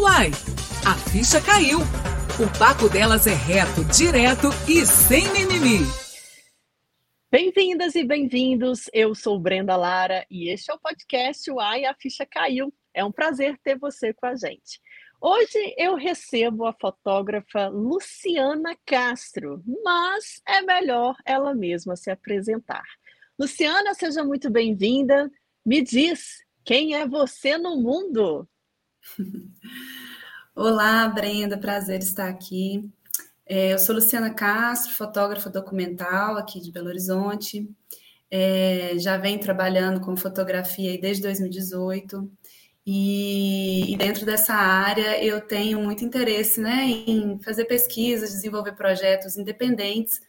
Uai, a ficha caiu. O papo delas é reto, direto e sem mimimi. Bem-vindas e bem-vindos. Eu sou Brenda Lara e este é o podcast Uai, a ficha caiu. É um prazer ter você com a gente. Hoje eu recebo a fotógrafa Luciana Castro, mas é melhor ela mesma se apresentar. Luciana, seja muito bem-vinda. Me diz, quem é você no mundo? Olá, Brenda, prazer estar aqui. É, eu sou Luciana Castro, fotógrafa documental aqui de Belo Horizonte. É, já venho trabalhando com fotografia desde 2018. E, dentro dessa área eu tenho muito interesse né, em fazer pesquisas, desenvolver projetos independentes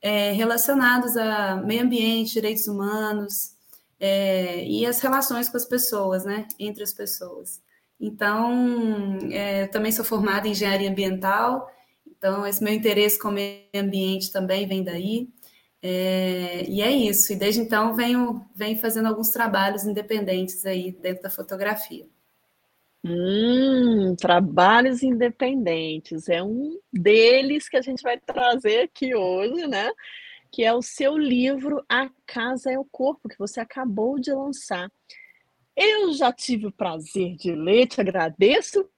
é, relacionados a meio ambiente, direitos humanos é, e as relações com as pessoas, né, entre as pessoas. Então, é, também sou formada em engenharia ambiental, então esse meu interesse com o meio ambiente também vem daí. É, e é isso. E desde então venho, venho fazendo alguns trabalhos independentes aí dentro da fotografia. Hum, trabalhos independentes. É um deles que a gente vai trazer aqui hoje, né? Que é o seu livro A Casa é o Corpo, que você acabou de lançar. Eu já tive o prazer de ler, te agradeço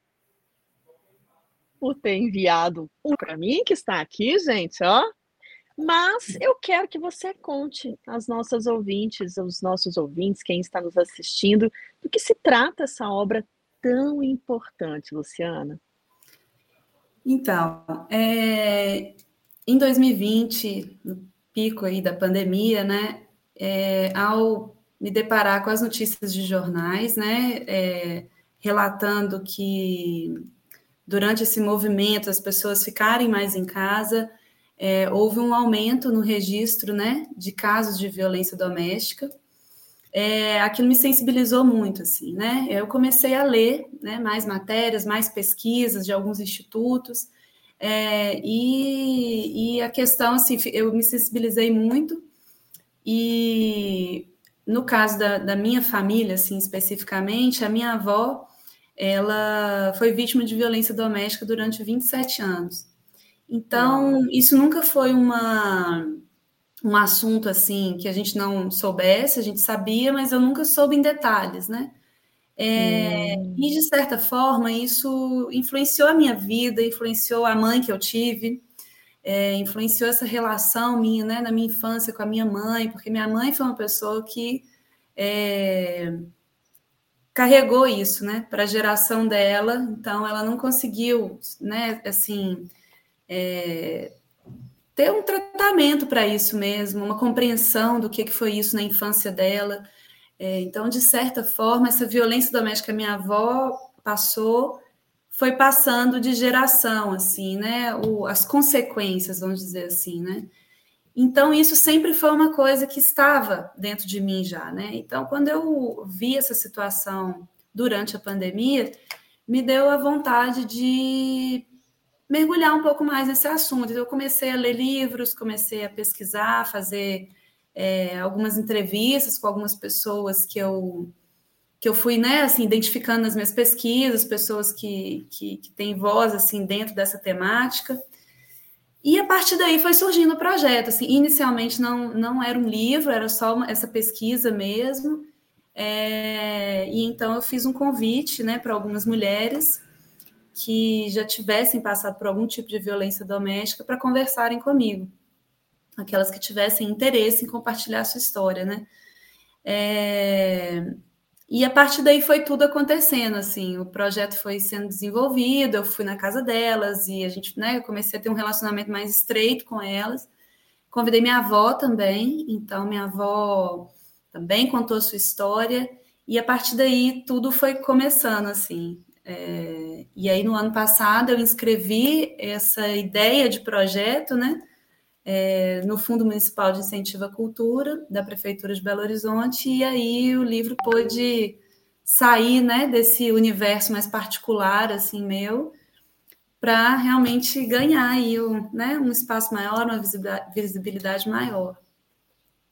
por ter enviado um para mim, que está aqui, gente, ó. Mas eu quero que você conte às nossas ouvintes, aos nossos ouvintes, quem está nos assistindo, do que se trata essa obra tão importante, Luciana. Então, é, em 2020, no pico aí da pandemia, né, é, ao me deparar com as notícias de jornais, né, é, relatando que durante esse movimento as pessoas ficarem mais em casa, é, houve um aumento no registro né, de casos de violência doméstica. É, aquilo me sensibilizou muito, assim, né? Eu comecei a ler né, mais matérias, mais pesquisas de alguns institutos, é, e, e, a questão, assim, eu me sensibilizei muito, e no caso da, da minha família, assim, especificamente, a minha avó, ela foi vítima de violência doméstica durante 27 anos. Então, isso nunca foi uma, um assunto assim que a gente não soubesse, a gente sabia, mas eu nunca soube em detalhes, né? É, hum. E de certa forma, isso influenciou a minha vida, influenciou a mãe que eu tive, é, influenciou essa relação minha, né, na minha infância com a minha mãe, porque minha mãe foi uma pessoa que é, carregou isso, né, para a geração dela, então ela não conseguiu, né, assim, é, ter um tratamento para isso mesmo, uma compreensão do que, que foi isso na infância dela. É, então, de certa forma, essa violência doméstica minha avó passou foi passando de geração, assim, né? O, as consequências, vamos dizer assim, né? Então, isso sempre foi uma coisa que estava dentro de mim já, né? Então, quando eu vi essa situação durante a pandemia, me deu a vontade de mergulhar um pouco mais nesse assunto. Então, eu comecei a ler livros, comecei a pesquisar, fazer é, algumas entrevistas com algumas pessoas que eu que eu fui, né, assim, identificando nas minhas pesquisas, pessoas que, que, que têm voz, assim, dentro dessa temática. E a partir daí foi surgindo o projeto, assim, inicialmente não, não era um livro, era só uma, essa pesquisa mesmo, é, e então eu fiz um convite, né, para algumas mulheres que já tivessem passado por algum tipo de violência doméstica para conversarem comigo, aquelas que tivessem interesse em compartilhar a sua história, né? É... E a partir daí foi tudo acontecendo, assim, o projeto foi sendo desenvolvido, eu fui na casa delas e a gente, né, eu comecei a ter um relacionamento mais estreito com elas. Convidei minha avó também, então minha avó também contou sua história e a partir daí tudo foi começando, assim. É, e aí, no ano passado, eu inscrevi essa ideia de projeto, né? É, no Fundo Municipal de Incentivo à Cultura, da Prefeitura de Belo Horizonte, e aí o livro pôde sair né, desse universo mais particular, assim, meu, para realmente ganhar aí um, né, um espaço maior, uma visibilidade maior.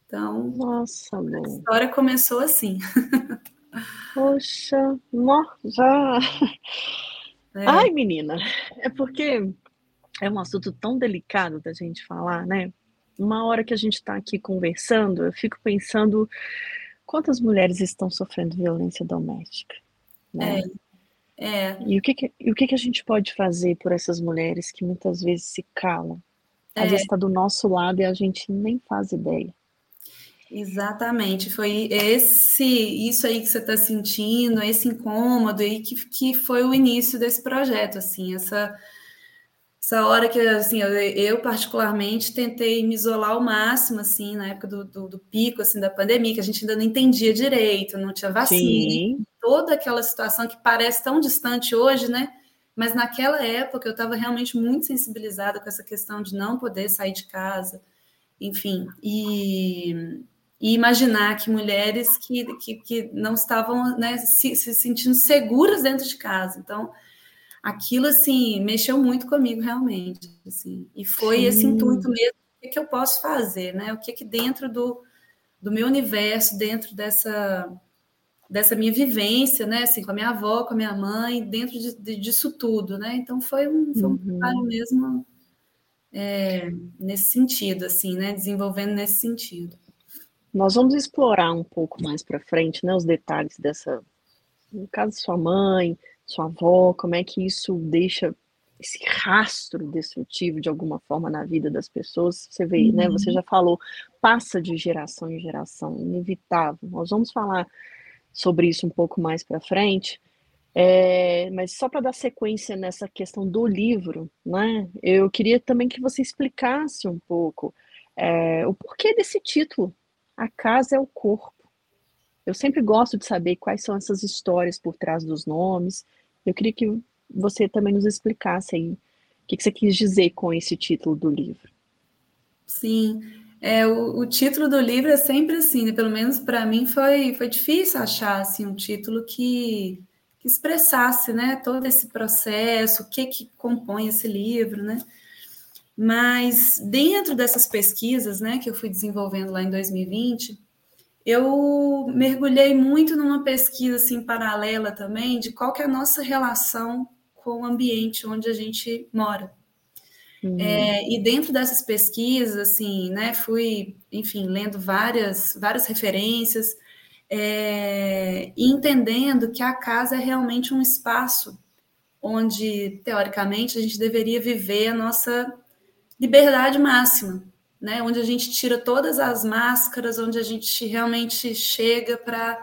Então, Nossa, a história começou assim. Poxa, já. É. Ai, menina, é porque é um assunto tão delicado da gente falar, né? Uma hora que a gente está aqui conversando, eu fico pensando quantas mulheres estão sofrendo violência doméstica. Né? É. é. E o, que, que, o que, que a gente pode fazer por essas mulheres que muitas vezes se calam? Às é. vezes está do nosso lado e a gente nem faz ideia. Exatamente, foi esse isso aí que você está sentindo, esse incômodo aí que, que foi o início desse projeto, assim, essa essa hora que assim eu, eu, particularmente tentei me isolar ao máximo assim na época do, do, do, pico assim da pandemia que a gente ainda não entendia direito não tinha vacina Sim. toda aquela situação que parece tão distante hoje né mas naquela época eu estava realmente muito sensibilizada com essa questão de não poder sair de casa enfim e, e imaginar que mulheres que, que, que não estavam né, se, se sentindo seguras dentro de casa então aquilo assim mexeu muito comigo realmente assim. E foi Sim. esse intuito mesmo o que, eu posso fazer né? O que que dentro do, do meu universo dentro dessa dessa minha vivência né? Assim com a minha avó com a minha mãe dentro de, de, disso tudo né? Então foi um, foi um uhum. trabalho mesmo é, nesse sentido assim né? Desenvolvendo nesse sentido. Nós vamos explorar um pouco mais para frente né? Os detalhes dessa no caso sua mãe sua avó, como é que isso deixa esse rastro destrutivo de alguma forma na vida das pessoas. Você vê, uhum. né? Você uhum. já falou, passa de geração em geração, inevitável. Nós vamos falar sobre isso um pouco mais para frente. É, mas só para dar sequência nessa questão do livro, né? Eu queria também que você explicasse um pouco é, o porquê desse título. A casa é o corpo. Eu sempre gosto de saber quais são essas histórias por trás dos nomes. Eu queria que você também nos explicasse aí o que, você quis dizer com esse título do livro. Sim, é, o, o título do livro é sempre assim, né? pelo menos para mim foi, foi difícil achar assim, um título que, que expressasse né, todo esse processo, o que, que compõe esse livro, né? Mas dentro dessas pesquisas né, que eu fui desenvolvendo lá em 2020, eu mergulhei muito numa pesquisa assim paralela também de qual que é a nossa relação com o ambiente onde a gente mora. Uhum. É, e dentro dessas pesquisas, assim, né, fui, enfim, lendo várias, várias referências é, e entendendo que a casa é realmente um espaço onde, teoricamente, a gente deveria viver a nossa liberdade máxima, né? Onde a gente tira todas as máscaras, onde a gente realmente chega para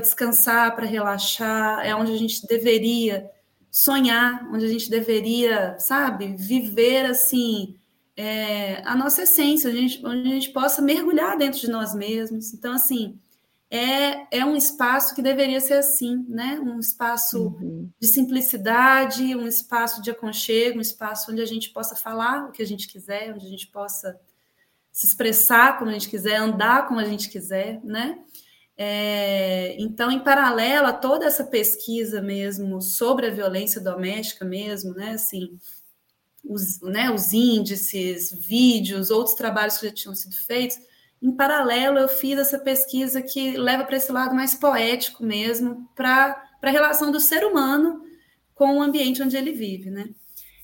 descansar, para relaxar, é onde a gente deveria sonhar, onde a gente deveria, sabe, viver assim é, a nossa essência, onde a, gente, onde a gente possa mergulhar dentro de nós mesmos. Então, assim, é, é um espaço que deveria ser assim, né? Um espaço uhum. de simplicidade, um espaço de aconchego, um espaço onde a gente possa falar o que a gente quiser, onde a gente possa se expressar como a gente quiser, andar como a gente quiser, né? É, então, em paralelo a toda essa pesquisa mesmo sobre a violência doméstica mesmo, né? Assim, os, né, os índices, vídeos, outros trabalhos que já tinham sido feitos, em paralelo eu fiz essa pesquisa que leva para esse lado mais poético mesmo, para a relação do ser humano com o ambiente onde ele vive, né?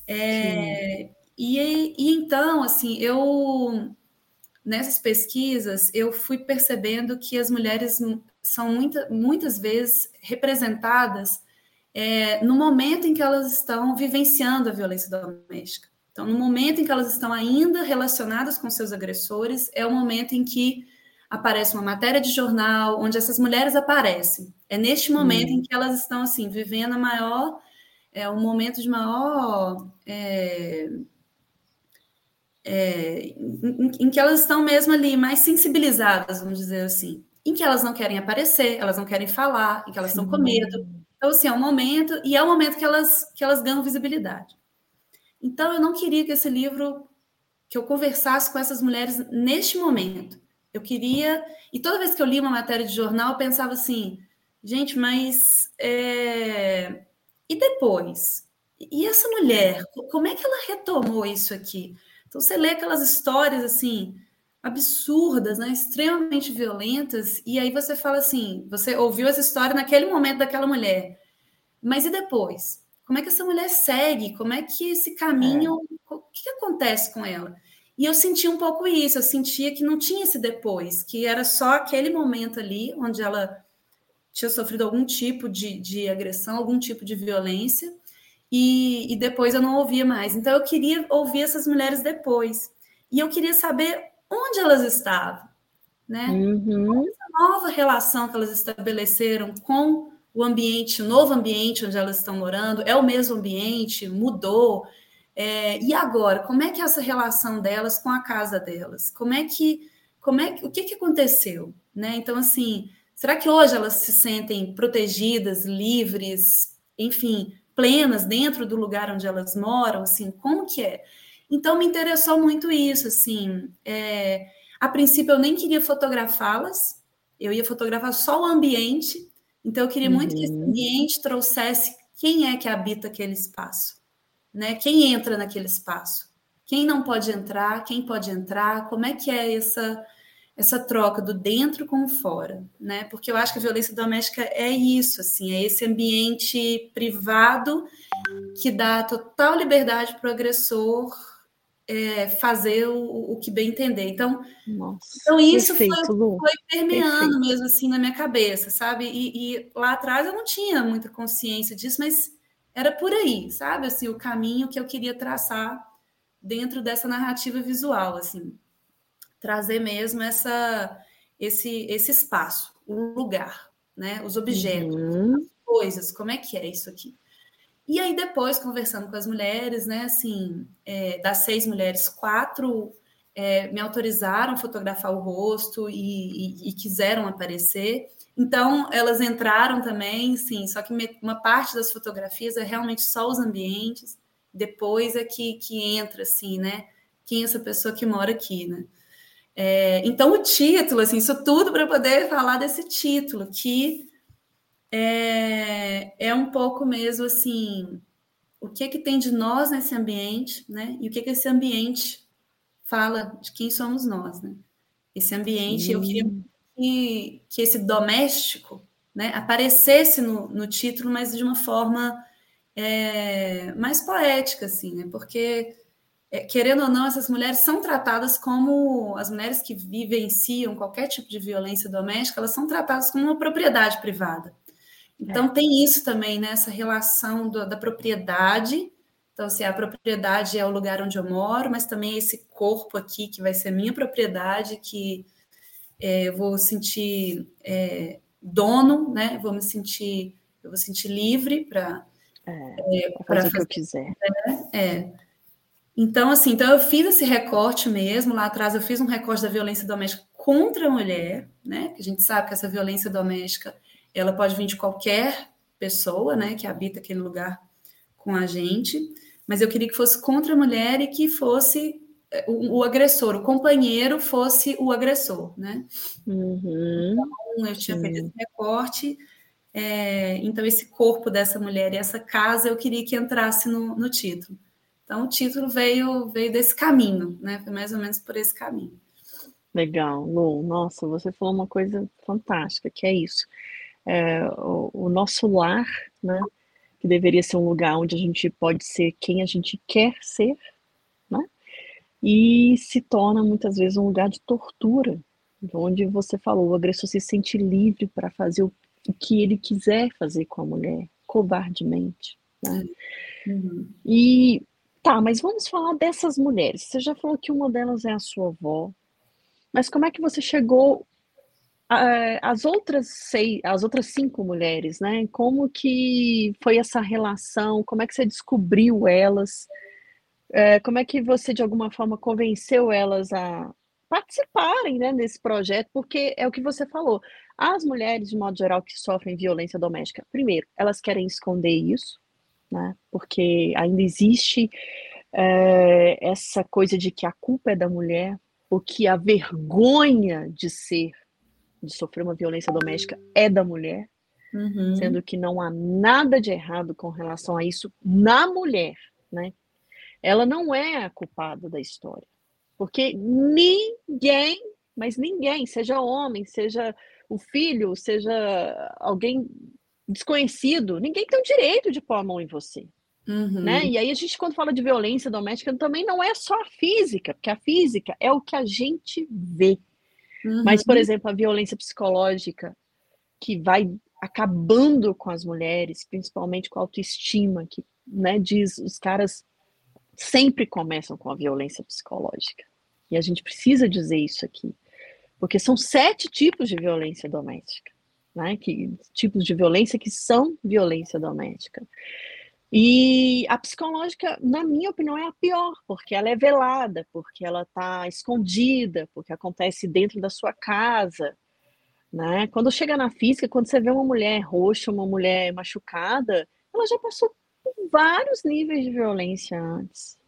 É, e, e então, assim, eu nessas pesquisas, eu fui percebendo que as mulheres são muita, muitas vezes representadas é, no momento em que elas estão vivenciando a violência doméstica. Então, no momento em que elas estão ainda relacionadas com seus agressores, é o momento em que aparece uma matéria de jornal onde essas mulheres aparecem. É neste momento hum. em que elas estão assim vivendo a maior, é um momento de maior é, é, em, em, que elas estão mesmo ali mais sensibilizadas, vamos dizer assim, em que elas não querem aparecer, elas não querem falar, em que elas Sim. estão com medo. Então, assim, é um momento, e é um momento que elas, que elas ganham visibilidade. Então, eu não queria que esse livro, que eu conversasse com essas mulheres neste momento. Eu queria, e toda vez que eu li uma matéria de jornal, eu pensava assim, gente, mas é... e depois? E essa mulher, como é que ela retomou isso aqui? Então você lê aquelas histórias assim absurdas, né, extremamente violentas, e aí você fala assim, você ouviu essa história naquele momento daquela mulher, mas e depois? como é que essa mulher segue? Como é que esse caminho, é. o que, que acontece com ela? E eu senti um pouco isso, eu sentia que não tinha esse depois, que era só aquele momento ali onde ela tinha sofrido algum tipo de, de agressão, algum tipo de violência, e, e, depois eu não ouvia mais. Então eu queria ouvir essas mulheres depois. E eu queria saber onde elas estavam, né? Uhum. Essa nova relação que elas estabeleceram com o ambiente, o novo ambiente onde elas estão morando, é o mesmo ambiente, mudou. É, e agora, como é que é essa relação delas com a casa delas? Como é que, como é que, o que, que aconteceu? Né? Então, assim, será que hoje elas se sentem protegidas, livres, enfim, plenas dentro do lugar onde elas moram? Assim, como que é? Então, me interessou muito isso, assim. É, a princípio, eu nem queria fotografá-las, eu ia fotografar só o ambiente, então, eu queria muito que esse uhum. ambiente trouxesse quem é que habita aquele espaço, né? Quem entra naquele espaço, quem não pode entrar, quem pode entrar, como é que é essa essa troca do dentro com o fora, né? Porque eu acho que a violência doméstica é isso, assim, é esse ambiente privado que dá total liberdade para o agressor é, fazer o, o, que bem entender. Então, Nossa, então isso perfeito, foi, foi, permeando perfeito. mesmo assim na minha cabeça, sabe? E, e, lá atrás eu não tinha muita consciência disso, mas era por aí, sabe? Assim, o caminho que eu queria traçar dentro dessa narrativa visual, assim, trazer mesmo essa esse esse espaço, o lugar, né? Os objetos, uhum. as coisas, como é que é isso aqui? E aí, depois, conversando com as mulheres, né, assim, é, das seis mulheres, quatro é, me autorizaram a fotografar o rosto e, e, e, quiseram aparecer. Então, elas entraram também, sim, só que uma parte das fotografias é realmente só os ambientes, depois é que, que entra, assim, né, quem é essa pessoa que mora aqui, né. É, então, o título, assim, isso tudo para poder falar desse título, que é, é um pouco mesmo assim, o que é que tem de nós nesse ambiente, né? E o que é que esse ambiente fala de quem somos nós, né? Esse ambiente, Sim. eu queria que, que esse doméstico, né, aparecesse no, no título, mas de uma forma é, mais poética, assim, né? Porque querendo ou não, essas mulheres são tratadas como as mulheres que vivenciam qualquer tipo de violência doméstica, elas são tratadas como uma propriedade privada. Então, é. tem isso também, né? Essa relação do, da propriedade. Então, se assim, a propriedade é o lugar onde eu moro, mas também esse corpo aqui, que vai ser minha propriedade, que é, eu vou sentir é, dono, né? Vou me sentir, eu vou sentir livre para é, é fazer o que eu quiser. É. Então, assim, então eu fiz esse recorte mesmo. Lá atrás eu fiz um recorte da violência doméstica contra a mulher, né? Que a gente sabe que essa violência doméstica ela pode vir de qualquer pessoa, né, que habita aquele lugar com a gente, mas eu queria que fosse contra a mulher e que fosse eh, o, o agressor, o companheiro fosse o agressor, né? Uhum. Então, eu tinha feito esse recorte, é, então esse corpo dessa mulher e essa casa eu queria que entrasse no, no título. Então o título veio veio desse caminho, né? Foi mais ou menos por esse caminho. Legal, Lu. Nossa, você falou uma coisa fantástica, que é isso é, o, o, nosso lar, né? Que deveria ser um lugar onde a gente pode ser quem a gente quer ser, né? E se torna muitas vezes um lugar de tortura, onde você falou, o agressor se sente livre para fazer o, o que ele quiser fazer com a mulher, covardemente, né? Uhum. E tá, mas vamos falar dessas mulheres. Você já falou que uma delas é a sua avó, mas como é que você chegou as outras seis, as outras cinco mulheres, né? Como que foi essa relação? Como é que você descobriu elas? É, como é que você de alguma forma convenceu elas a participarem, né, nesse projeto? Porque é o que você falou. As mulheres, de modo geral, que sofrem violência doméstica, primeiro, elas querem esconder isso, né? Porque ainda existe é, essa coisa de que a culpa é da mulher, o que a vergonha de ser de sofrer uma violência doméstica é da mulher, uhum. sendo que não há nada de errado com relação a isso na mulher, né? Ela não é a culpada da história, porque ninguém, mas ninguém, seja homem, seja o filho, seja alguém desconhecido, ninguém tem o direito de pôr a mão em você. Uhum. Né? E aí a gente, quando fala de violência doméstica, também não é só a física, porque a física é o que a gente vê. Uhum. Mas, por exemplo, a violência psicológica, que vai acabando com as mulheres, principalmente com a autoestima, que né, diz os caras sempre começam com a violência psicológica. E a gente precisa dizer isso aqui. Porque são sete tipos de violência doméstica. Né, que, tipos de violência que são violência doméstica. E a psicológica, na minha opinião, é a pior, porque ela é velada, porque ela está escondida, porque acontece dentro da sua casa. Né? Quando chega na física, quando você vê uma mulher roxa, uma mulher machucada, ela já passou por vários níveis de violência antes.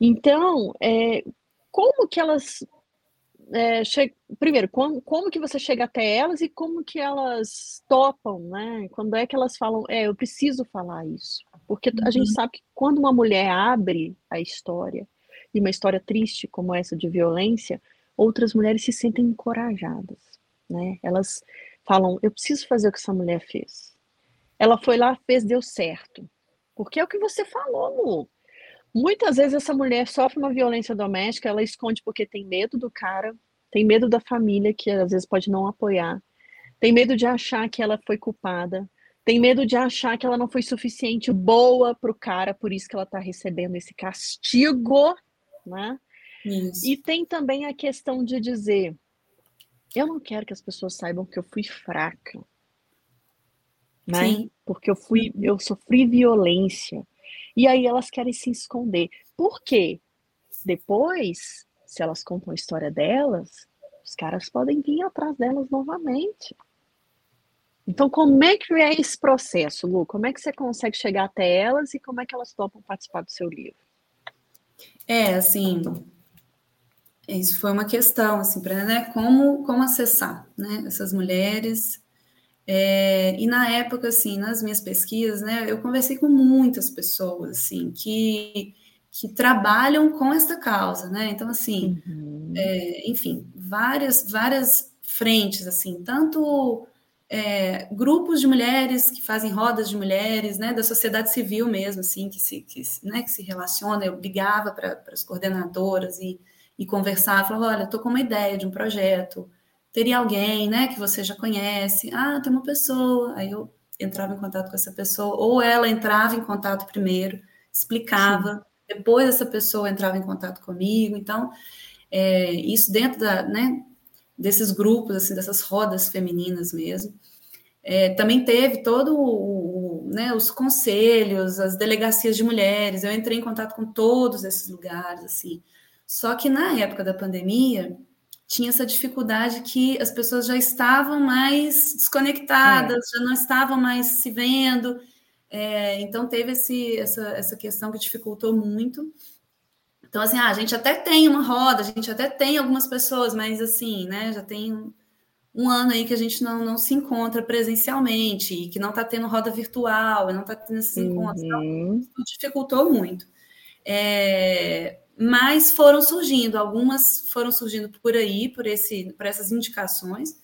Então, é, como que elas é, che... primeiro, como, como que você chega até elas e como que elas topam, né? Quando é que elas falam, é, eu preciso falar isso? Porque uhum. a gente uhum. sabe que quando uma mulher abre a história, e uma história triste como essa de violência, outras mulheres se sentem encorajadas, né? Elas falam, eu preciso fazer o que essa mulher fez. Ela foi lá, fez, deu certo. Porque é o que você falou, Lu. Muitas vezes essa mulher sofre uma violência doméstica, ela esconde porque tem medo do cara, tem medo da família, que às vezes pode não apoiar, tem medo de achar que ela foi culpada, tem medo de achar que ela não foi suficiente boa para o cara, por isso que ela está recebendo esse castigo, né? Isso. E tem também a questão de dizer: eu não quero que as pessoas saibam que eu fui fraca, né? Sim. Porque eu fui, eu sofri violência. E aí elas querem se esconder. Por quê? Depois, se elas contam a história delas, os caras podem vir atrás delas novamente. Então, como é que é esse processo, Lu? Como é que você consegue chegar até elas e como é que elas topam participar do seu livro? É, assim, isso foi uma questão, assim, para né, como, como acessar, né, essas mulheres é, e na época, assim, nas minhas pesquisas, né, eu conversei com muitas pessoas, assim, que, que trabalham com esta causa, né? Então, assim, uhum. é, enfim, várias, várias frentes, assim, tanto é, grupos de mulheres que fazem rodas de mulheres, né, da sociedade civil mesmo, assim, que se, que, né, que se relaciona. Eu ligava para as coordenadoras e, e conversava, falava, olha, estou com uma ideia de um projeto, teria alguém, né, que você já conhece. Ah, tem uma pessoa. Aí eu entrava em contato com essa pessoa, ou ela entrava em contato primeiro, explicava, Sim. depois essa pessoa entrava em contato comigo. Então, é, isso dentro da, né, desses grupos, assim, dessas rodas femininas mesmo. É, também teve todo o, né, os conselhos, as delegacias de mulheres. Eu entrei em contato com todos esses lugares, assim. Só que na época da pandemia, tinha essa dificuldade que as pessoas já estavam mais desconectadas, é. já não estavam mais se vendo. É, então teve esse, essa, essa questão que dificultou muito. Então, assim, ah, a gente até tem uma roda, a gente até tem algumas pessoas, mas assim, né, já tem um, um ano aí que a gente não, não se encontra presencialmente, e que não está tendo roda virtual, e não está tendo esses uhum. encontros. Então, dificultou muito. É, mas foram surgindo, algumas foram surgindo por aí, por, esse, por essas indicações.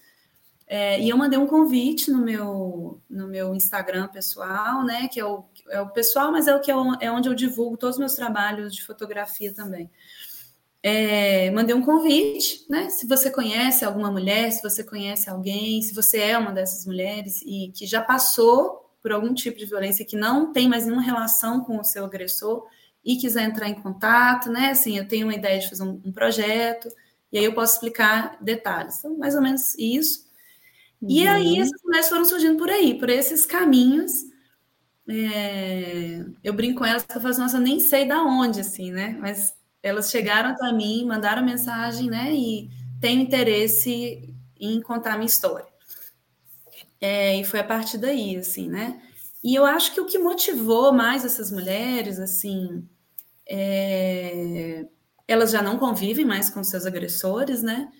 É, e eu mandei um convite no meu, no meu Instagram pessoal, né? Que é o, é o pessoal, mas é o que é onde eu divulgo todos os meus trabalhos de fotografia também. É, mandei um convite, né? Se você conhece alguma mulher, se você conhece alguém, se você é uma dessas mulheres e que já passou por algum tipo de violência que não tem mais nenhuma relação com o seu agressor, e quiser entrar em contato, né? Assim, eu tenho uma ideia de fazer um, um projeto, e aí eu posso explicar detalhes. Então, mais ou menos isso. Uhum. E aí essas mulheres foram surgindo por aí, por esses caminhos. É... eu brinco com elas que eu falo assim, nossa, eu nem sei da onde, assim, né? Mas elas chegaram até mim, mandaram mensagem, né? E têm interesse em contar a minha história. É, e foi a partir daí, assim, né? E eu acho que o que motivou mais essas mulheres, assim, é, elas já não convivem mais com seus agressores, né?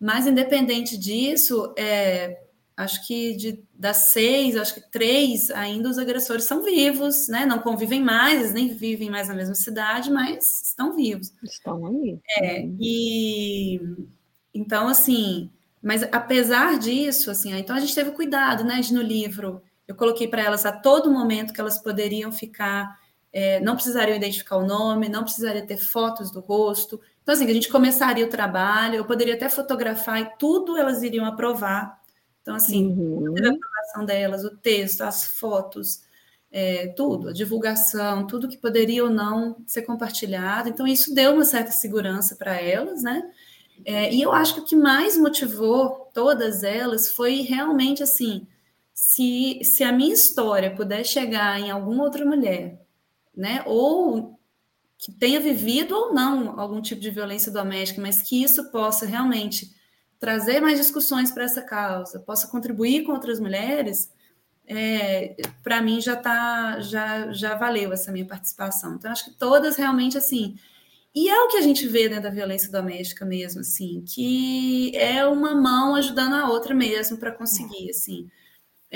Mas, independente disso, é, acho que de, das seis, acho que três ainda os agressores são vivos, né? Não convivem mais, nem vivem mais na mesma cidade, mas estão vivos. Estão aí. É, e então, assim, mas apesar disso, assim, então a gente teve cuidado, né, de no livro eu coloquei para elas a todo momento que elas poderiam ficar é, não precisariam identificar o nome, não precisaria ter fotos do rosto. Então, assim, a gente começaria o trabalho, eu poderia até fotografar e tudo elas iriam aprovar. Então, assim, Uhum. a aprovação delas, o texto, as fotos, é, tudo, a divulgação, tudo que poderia ou não ser compartilhado. Então, isso deu uma certa segurança para elas, né? É, e eu acho que o que mais motivou todas elas foi realmente assim: se, se a minha história puder chegar em alguma outra mulher, né? Ou que tenha vivido ou não algum tipo de violência doméstica, mas que isso possa realmente trazer mais discussões para essa causa, possa contribuir com outras mulheres, é, para mim já tá, já, já valeu essa minha participação. Então, acho que todas realmente assim. E é o que a gente vê dentro da violência doméstica mesmo, assim, que é uma mão ajudando a outra mesmo para conseguir, assim.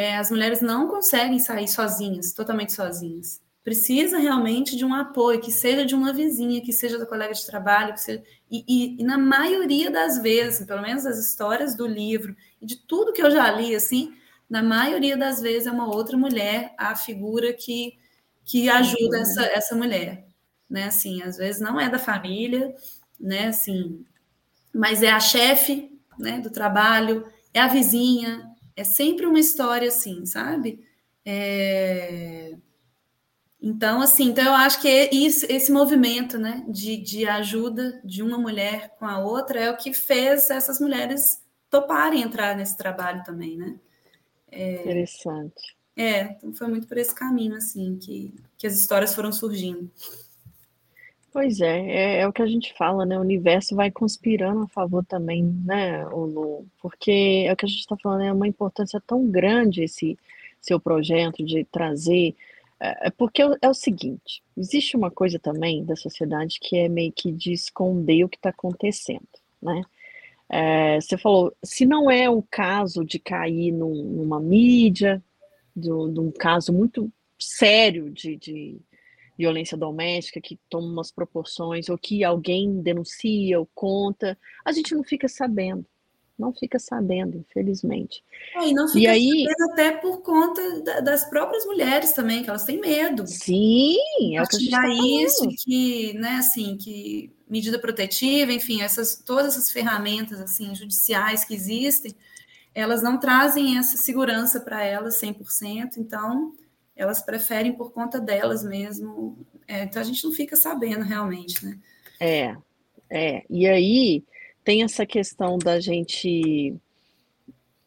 É, as mulheres não conseguem sair sozinhas, totalmente sozinhas. Precisa realmente de um apoio, que seja de uma vizinha, que seja da colega de trabalho, que seja... E, e, e, na maioria das vezes, pelo menos das histórias do livro e de tudo que eu já li, assim, na maioria das vezes é uma outra mulher a figura que, que ajuda essa, essa mulher, né? Assim, às vezes não é da família, né? Assim, mas é a chefe, né? Do trabalho, é a vizinha, é sempre uma história assim, sabe? É... Então, assim, então eu acho que isso, esse movimento né, de, de ajuda de uma mulher com a outra é o que fez essas mulheres toparem entrar nesse trabalho também, né? É, Interessante. É, então foi muito por esse caminho, assim, que, que as histórias foram surgindo. Pois é, é, é, o que a gente fala, né? O universo vai conspirando a favor também, né, Lu? Porque é o que a gente está falando, é uma importância tão grande esse seu projeto de trazer é, é porque é o seguinte, existe uma coisa também da sociedade que é meio que de esconder o que está acontecendo, né? É, você falou, se não é o caso de cair num, numa mídia, de, um caso muito sério de, de, violência doméstica que toma umas proporções, ou que alguém denuncia ou conta, a gente não fica sabendo não fica sabendo, infelizmente. É, e não fica e aí, até por conta da, das próprias mulheres também, que elas têm medo. Sim, é o que a gente tá isso, que, né, assim, que medida protetiva, enfim, essas, todas essas ferramentas, assim, judiciais que existem, elas não trazem essa segurança para elas 100%, então elas preferem por conta delas mesmo. É, então a gente não fica sabendo realmente, né? É, é. E aí tem essa questão da gente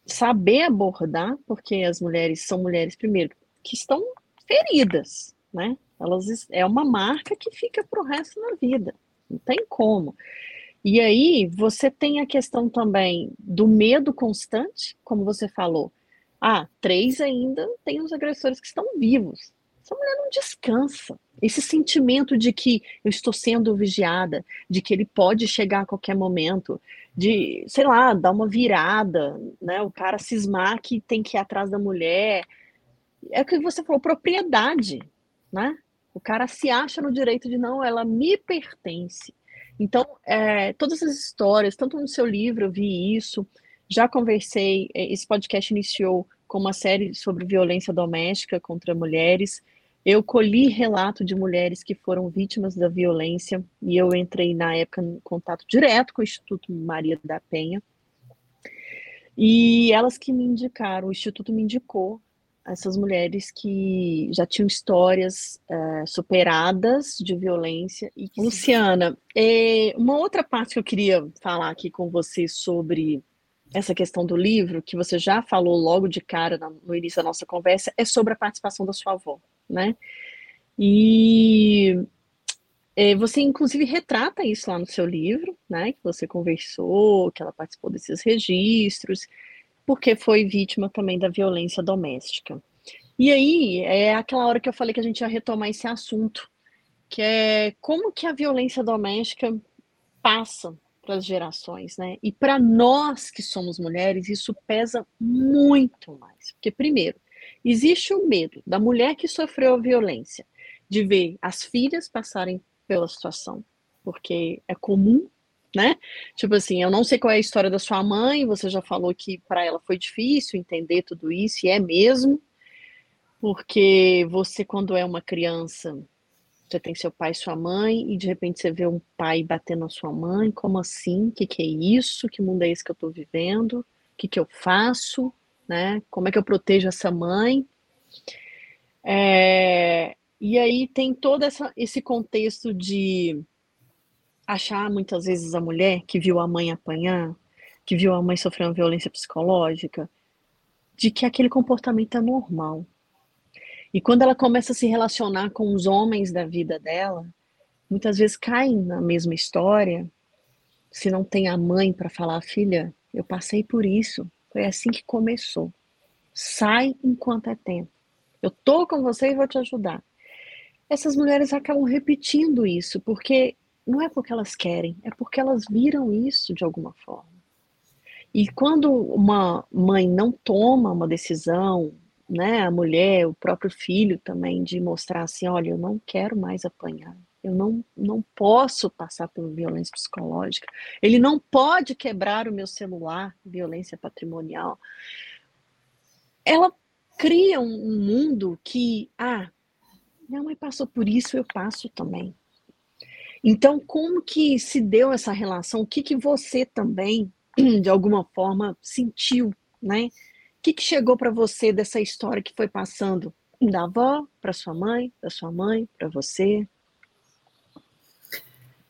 saber abordar, porque as mulheres são mulheres, primeiro, que estão feridas, né? Elas é uma marca que fica para o resto da vida, não tem como. E aí você tem a questão também do medo constante, como você falou. Ah, três ainda tem os agressores que estão vivos. Essa mulher não descansa. Esse sentimento de que eu estou sendo vigiada, de que ele pode chegar a qualquer momento, de, sei lá, dar uma virada, né? O cara cismar que tem que ir atrás da mulher. É o que você falou, propriedade, né? O cara se acha no direito de não, ela me pertence. Então, é, todas essas histórias, tanto no seu livro eu vi isso, já conversei, é, esse podcast iniciou com uma série sobre violência doméstica contra mulheres. Eu colhi relato de mulheres que foram vítimas da violência e eu entrei na época em contato direto com o Instituto Maria da Penha. E elas que me indicaram, o Instituto me indicou essas mulheres que já tinham histórias é, superadas de violência. E Luciana, é, uma outra parte que eu queria falar aqui com você sobre essa questão do livro, que você já falou logo de cara no início da nossa conversa, é sobre a participação da sua avó, né? E é, você, inclusive, retrata isso lá no seu livro, né? Que você conversou, que ela participou desses registros, porque foi vítima também da violência doméstica. E aí, é aquela hora que eu falei que a gente ia retomar esse assunto, que é como que a violência doméstica passa para as gerações, né? E para nós que somos mulheres, isso pesa muito mais. Porque, primeiro, existe o medo da mulher que sofreu a violência de ver as filhas passarem pela situação, porque é comum, né? Tipo assim, eu não sei qual é a história da sua mãe, você já falou que para ela foi difícil entender tudo isso, e é mesmo, porque você, quando é uma criança, Você tem seu pai e sua mãe, e de repente você vê um pai batendo na sua mãe. Como assim? O que, que é isso? Que mundo é esse que eu estou vivendo? O que, que eu faço? Né? Como é que eu protejo essa mãe? É, e aí tem todo essa, esse contexto de achar muitas vezes a mulher que viu a mãe apanhar, que viu a mãe sofrendo violência psicológica, de que aquele comportamento é normal. E quando ela começa a se relacionar com os homens da vida dela, muitas vezes caem na mesma história. Se não tem a mãe para falar, filha, eu passei por isso, foi assim que começou. Sai enquanto é tempo. Eu tô com você e vou te ajudar. Essas mulheres acabam repetindo isso, porque não é porque elas querem, é porque elas viram isso de alguma forma. E quando uma mãe não toma uma decisão, né, a mulher, o próprio filho também, de mostrar assim, olha, eu não quero mais apanhar, eu não, não posso passar por violência psicológica, ele não pode quebrar o meu celular, violência patrimonial. Ela cria um mundo que, ah, minha mãe passou por isso, eu passo também. Então, como que se deu essa relação? O que, que você também, de alguma forma, sentiu, né? Que, que chegou para você dessa história que foi passando da avó para sua mãe, da sua mãe para você?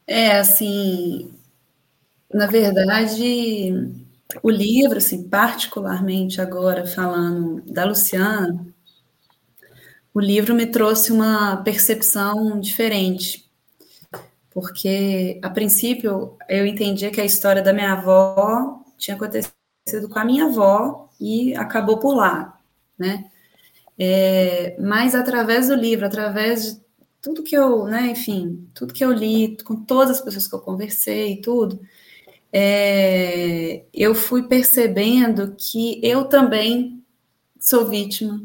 É, assim, na verdade, o livro, assim, particularmente agora falando da Luciana, o livro me trouxe uma percepção diferente, porque a princípio eu entendia que a história da minha avó tinha acontecido com a minha avó e acabou por lá, né? É, mas através do livro, através de tudo que eu, né, enfim, tudo que eu li, com todas as pessoas que eu conversei e tudo, é, eu fui percebendo que eu também sou vítima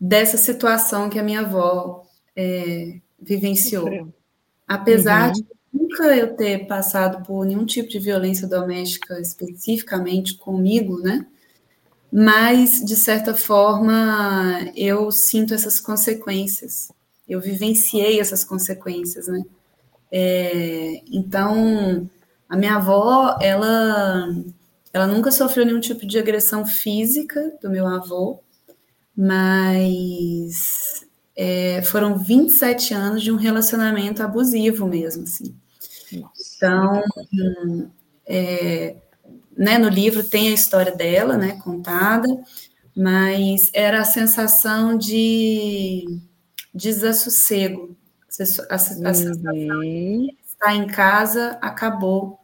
dessa situação que a minha avó é, vivenciou. Apesar uhum. de nunca eu ter passado por nenhum tipo de violência doméstica especificamente comigo, né? Mas, de certa forma, eu sinto essas consequências. Eu vivenciei essas consequências, né? É, então, a minha avó, ela, ela nunca sofreu nenhum tipo de agressão física do meu avô, mas é, foram 27 anos de um relacionamento abusivo mesmo, assim. Então, é, né, no livro tem a história dela, né, contada, mas era a sensação de desassossego. A, a, sensação de estar em casa acabou,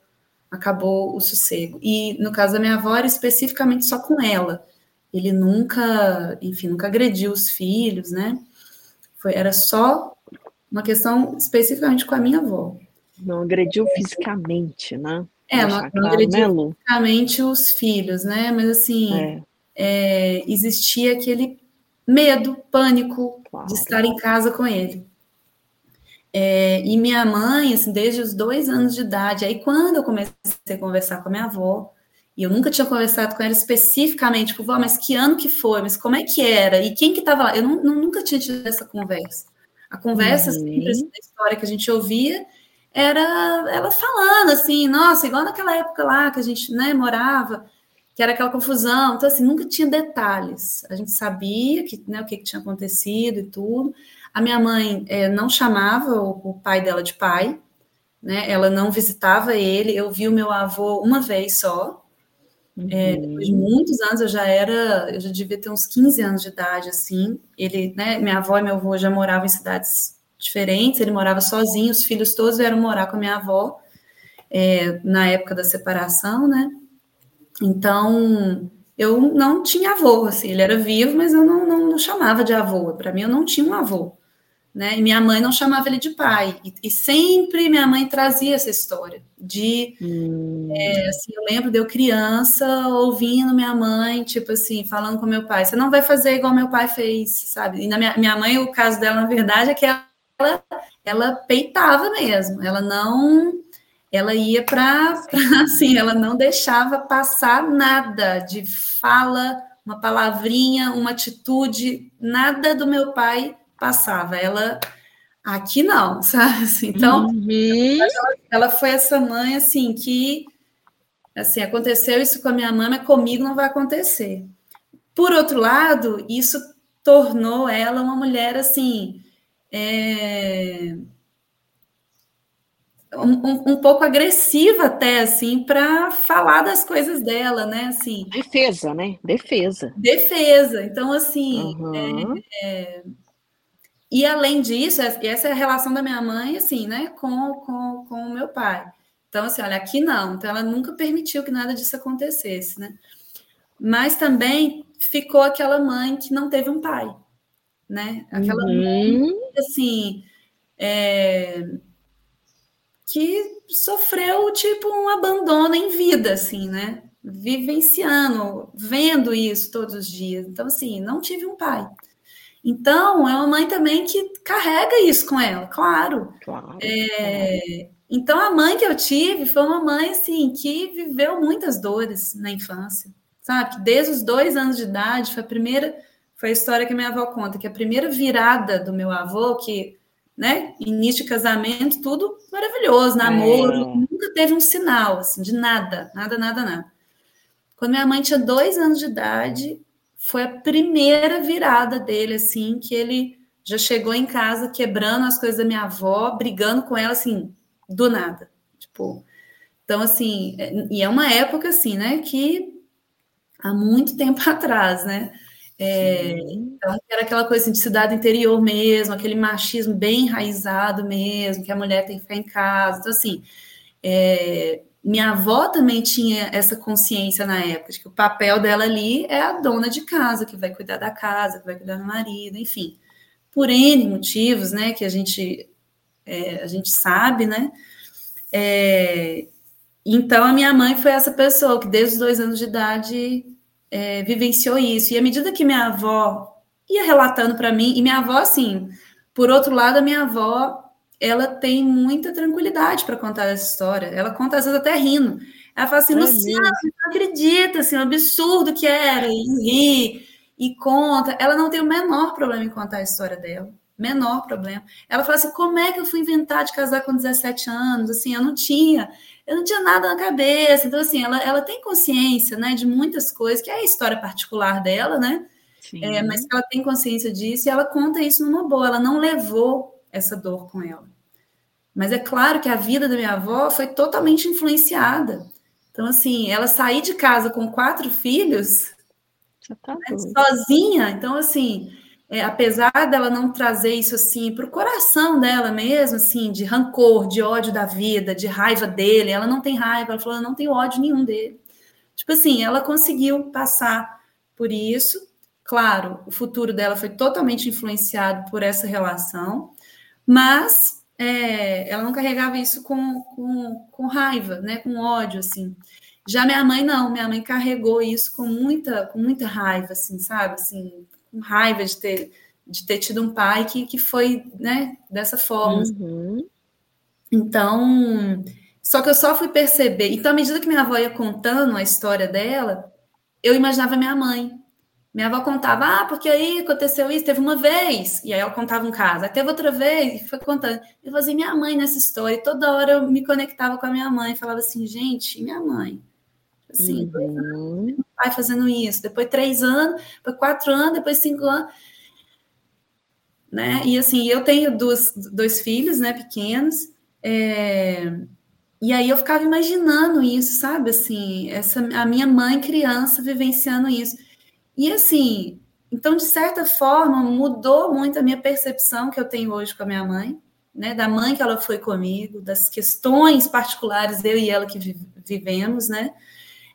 acabou o sossego. E no caso da minha avó, era especificamente só com ela. Ele nunca, enfim, nunca agrediu os filhos, né? Foi, era só uma questão especificamente com a minha avó. Não agrediu fisicamente, né? É, não, não claro, agrediu né, fisicamente os filhos, né? Mas assim, é. É, existia aquele medo, pânico claro. de estar em casa com ele. É, e minha mãe, assim, desde os dois anos de idade, aí quando eu comecei a conversar com a minha avó, e eu nunca tinha conversado com ela especificamente, tipo, vó, mas que ano que foi? Mas como é que era? E quem que estava lá? Eu não, não, nunca tinha tido essa conversa. A conversa, uhum. sempre, assim, a história que a gente ouvia, era ela falando assim, nossa, igual naquela época lá que a gente né, morava, que era aquela confusão. Então, assim, nunca tinha detalhes. A gente sabia que, né, o que, que tinha acontecido e tudo. A minha mãe é, não chamava o, o, pai dela de pai, né? Ela não visitava ele. Eu vi o meu avô uma vez só. Uhum. É, depois de muitos anos, eu já era, eu já devia ter uns 15 anos de idade, assim. Ele, né, minha avó e meu avô já moravam em cidades diferentes, ele morava sozinho, os filhos todos vieram morar com a minha avó é, na época da separação, né? Então, eu não tinha avô, assim, ele era vivo, mas eu não, não, não chamava de avô, para mim eu não tinha um avô, né? E minha mãe não chamava ele de pai, e, e sempre minha mãe trazia essa história de, hum. é, assim, eu lembro de eu criança ouvindo minha mãe, tipo assim, falando com meu pai, você não vai fazer igual meu pai fez, sabe? E na minha, minha mãe, o caso dela, na verdade, é que ela ela, ela peitava mesmo, ela não, ela ia para, assim, ela não deixava passar nada de fala, uma palavrinha, uma atitude, nada do meu pai passava. Ela aqui não, sabe? Assim, então, uhum. ela, ela, foi essa mãe, assim, que, assim, aconteceu isso com a minha mãe, mas comigo não vai acontecer. Por outro lado, isso tornou ela uma mulher, assim, é, um, um, pouco agressiva até, assim, para falar das coisas dela, né? Assim, defesa, né? Defesa. Defesa. Então, assim, uhum. é, é, e além disso, essa é a relação da minha mãe, assim, né, com, com, com o meu pai. Então, assim, olha, aqui não. Então, ela nunca permitiu que nada disso acontecesse, né? Mas também ficou aquela mãe que não teve um pai, né? Aquela uhum. mãe, assim, é, que sofreu tipo um abandono em vida, assim, né? Vivenciando, vendo isso todos os dias. Então, assim, não tive um pai. Então, é uma mãe também que carrega isso com ela, claro. Claro. É, então, a mãe que eu tive foi uma mãe, assim, que viveu muitas dores na infância, sabe? Desde os dois anos de idade, foi a primeira, foi a história que minha avó conta, que a primeira virada do meu avô, que né? Início de casamento, tudo maravilhoso, namoro, é. nunca teve um sinal, assim, de nada, nada, nada, nada. Quando minha mãe tinha dois anos de idade, foi a primeira virada dele, assim, que ele já chegou em casa quebrando as coisas da minha avó, brigando com ela, assim, do nada. Tipo, então, assim, é, e é uma época, assim, né, que há muito tempo atrás, né? É, então, era aquela coisa assim, de cidade interior mesmo, aquele machismo bem enraizado mesmo, que a mulher tem que ficar em casa. Então, assim, é, minha avó também tinha essa consciência na época, de que o papel dela ali é a dona de casa, que vai cuidar da casa, que vai cuidar do marido, enfim. Por N motivos, né, que a gente, é, a gente sabe, né? É, então, a minha mãe foi essa pessoa que, desde os dois anos de idade, é, vivenciou isso. E à medida que minha avó ia relatando para mim, e minha avó, assim, por outro lado, a minha avó, ela tem muita tranquilidade para contar essa história. Ela conta, às vezes, até rindo. Ela fala assim, Luciana, você não acredita, assim, o absurdo que era, e ri, e conta. Ela não tem o menor problema em contar a história dela. Menor problema. Ela fala assim, como é que eu fui inventar de casar com 17 anos? Assim, eu não tinha eu não tinha nada na cabeça. Então, assim, ela, ela tem consciência, né, de muitas coisas, que é a história particular dela, né? É, mas ela tem consciência disso e ela conta isso numa boa. Ela não levou essa dor com ela. Mas é claro que a vida da minha avó foi totalmente influenciada. Então, assim, ela sair de casa com quatro filhos, tá né, sozinha. Então, assim, é, apesar dela não trazer isso assim para o coração dela mesmo, assim, de rancor, de ódio da vida, de raiva dele, ela não tem raiva, ela falou, eu não tenho ódio nenhum dele. Tipo assim, ela conseguiu passar por isso. Claro, o futuro dela foi totalmente influenciado por essa relação, mas é, ela não carregava isso com, com, com raiva, né, com ódio, assim. Já minha mãe não, minha mãe carregou isso com muita, com muita raiva, assim, sabe? Assim, com raiva de ter, de ter tido um pai que, que foi, né, dessa forma. Uhum. Então, só que eu só fui perceber. Então, à medida que minha avó ia contando a história dela, eu imaginava minha mãe. Minha avó contava, ah, porque aí aconteceu isso, teve uma vez, e aí ela contava um caso, aí teve outra vez, e foi contando. Eu fazia minha mãe nessa história, e toda hora eu me conectava com a minha mãe, falava assim, gente, minha mãe? Assim, uhum. pai fazendo isso, depois três anos, depois quatro anos, depois cinco anos. Né? E assim, eu tenho dois, dois filhos, né, pequenos, é... e aí eu ficava imaginando isso, sabe, assim, essa, a minha mãe criança vivenciando isso. E assim, então, de certa forma, mudou muito a minha percepção que eu tenho hoje com a minha mãe, né, da mãe que ela foi comigo, das questões particulares, eu e ela que vivemos, né,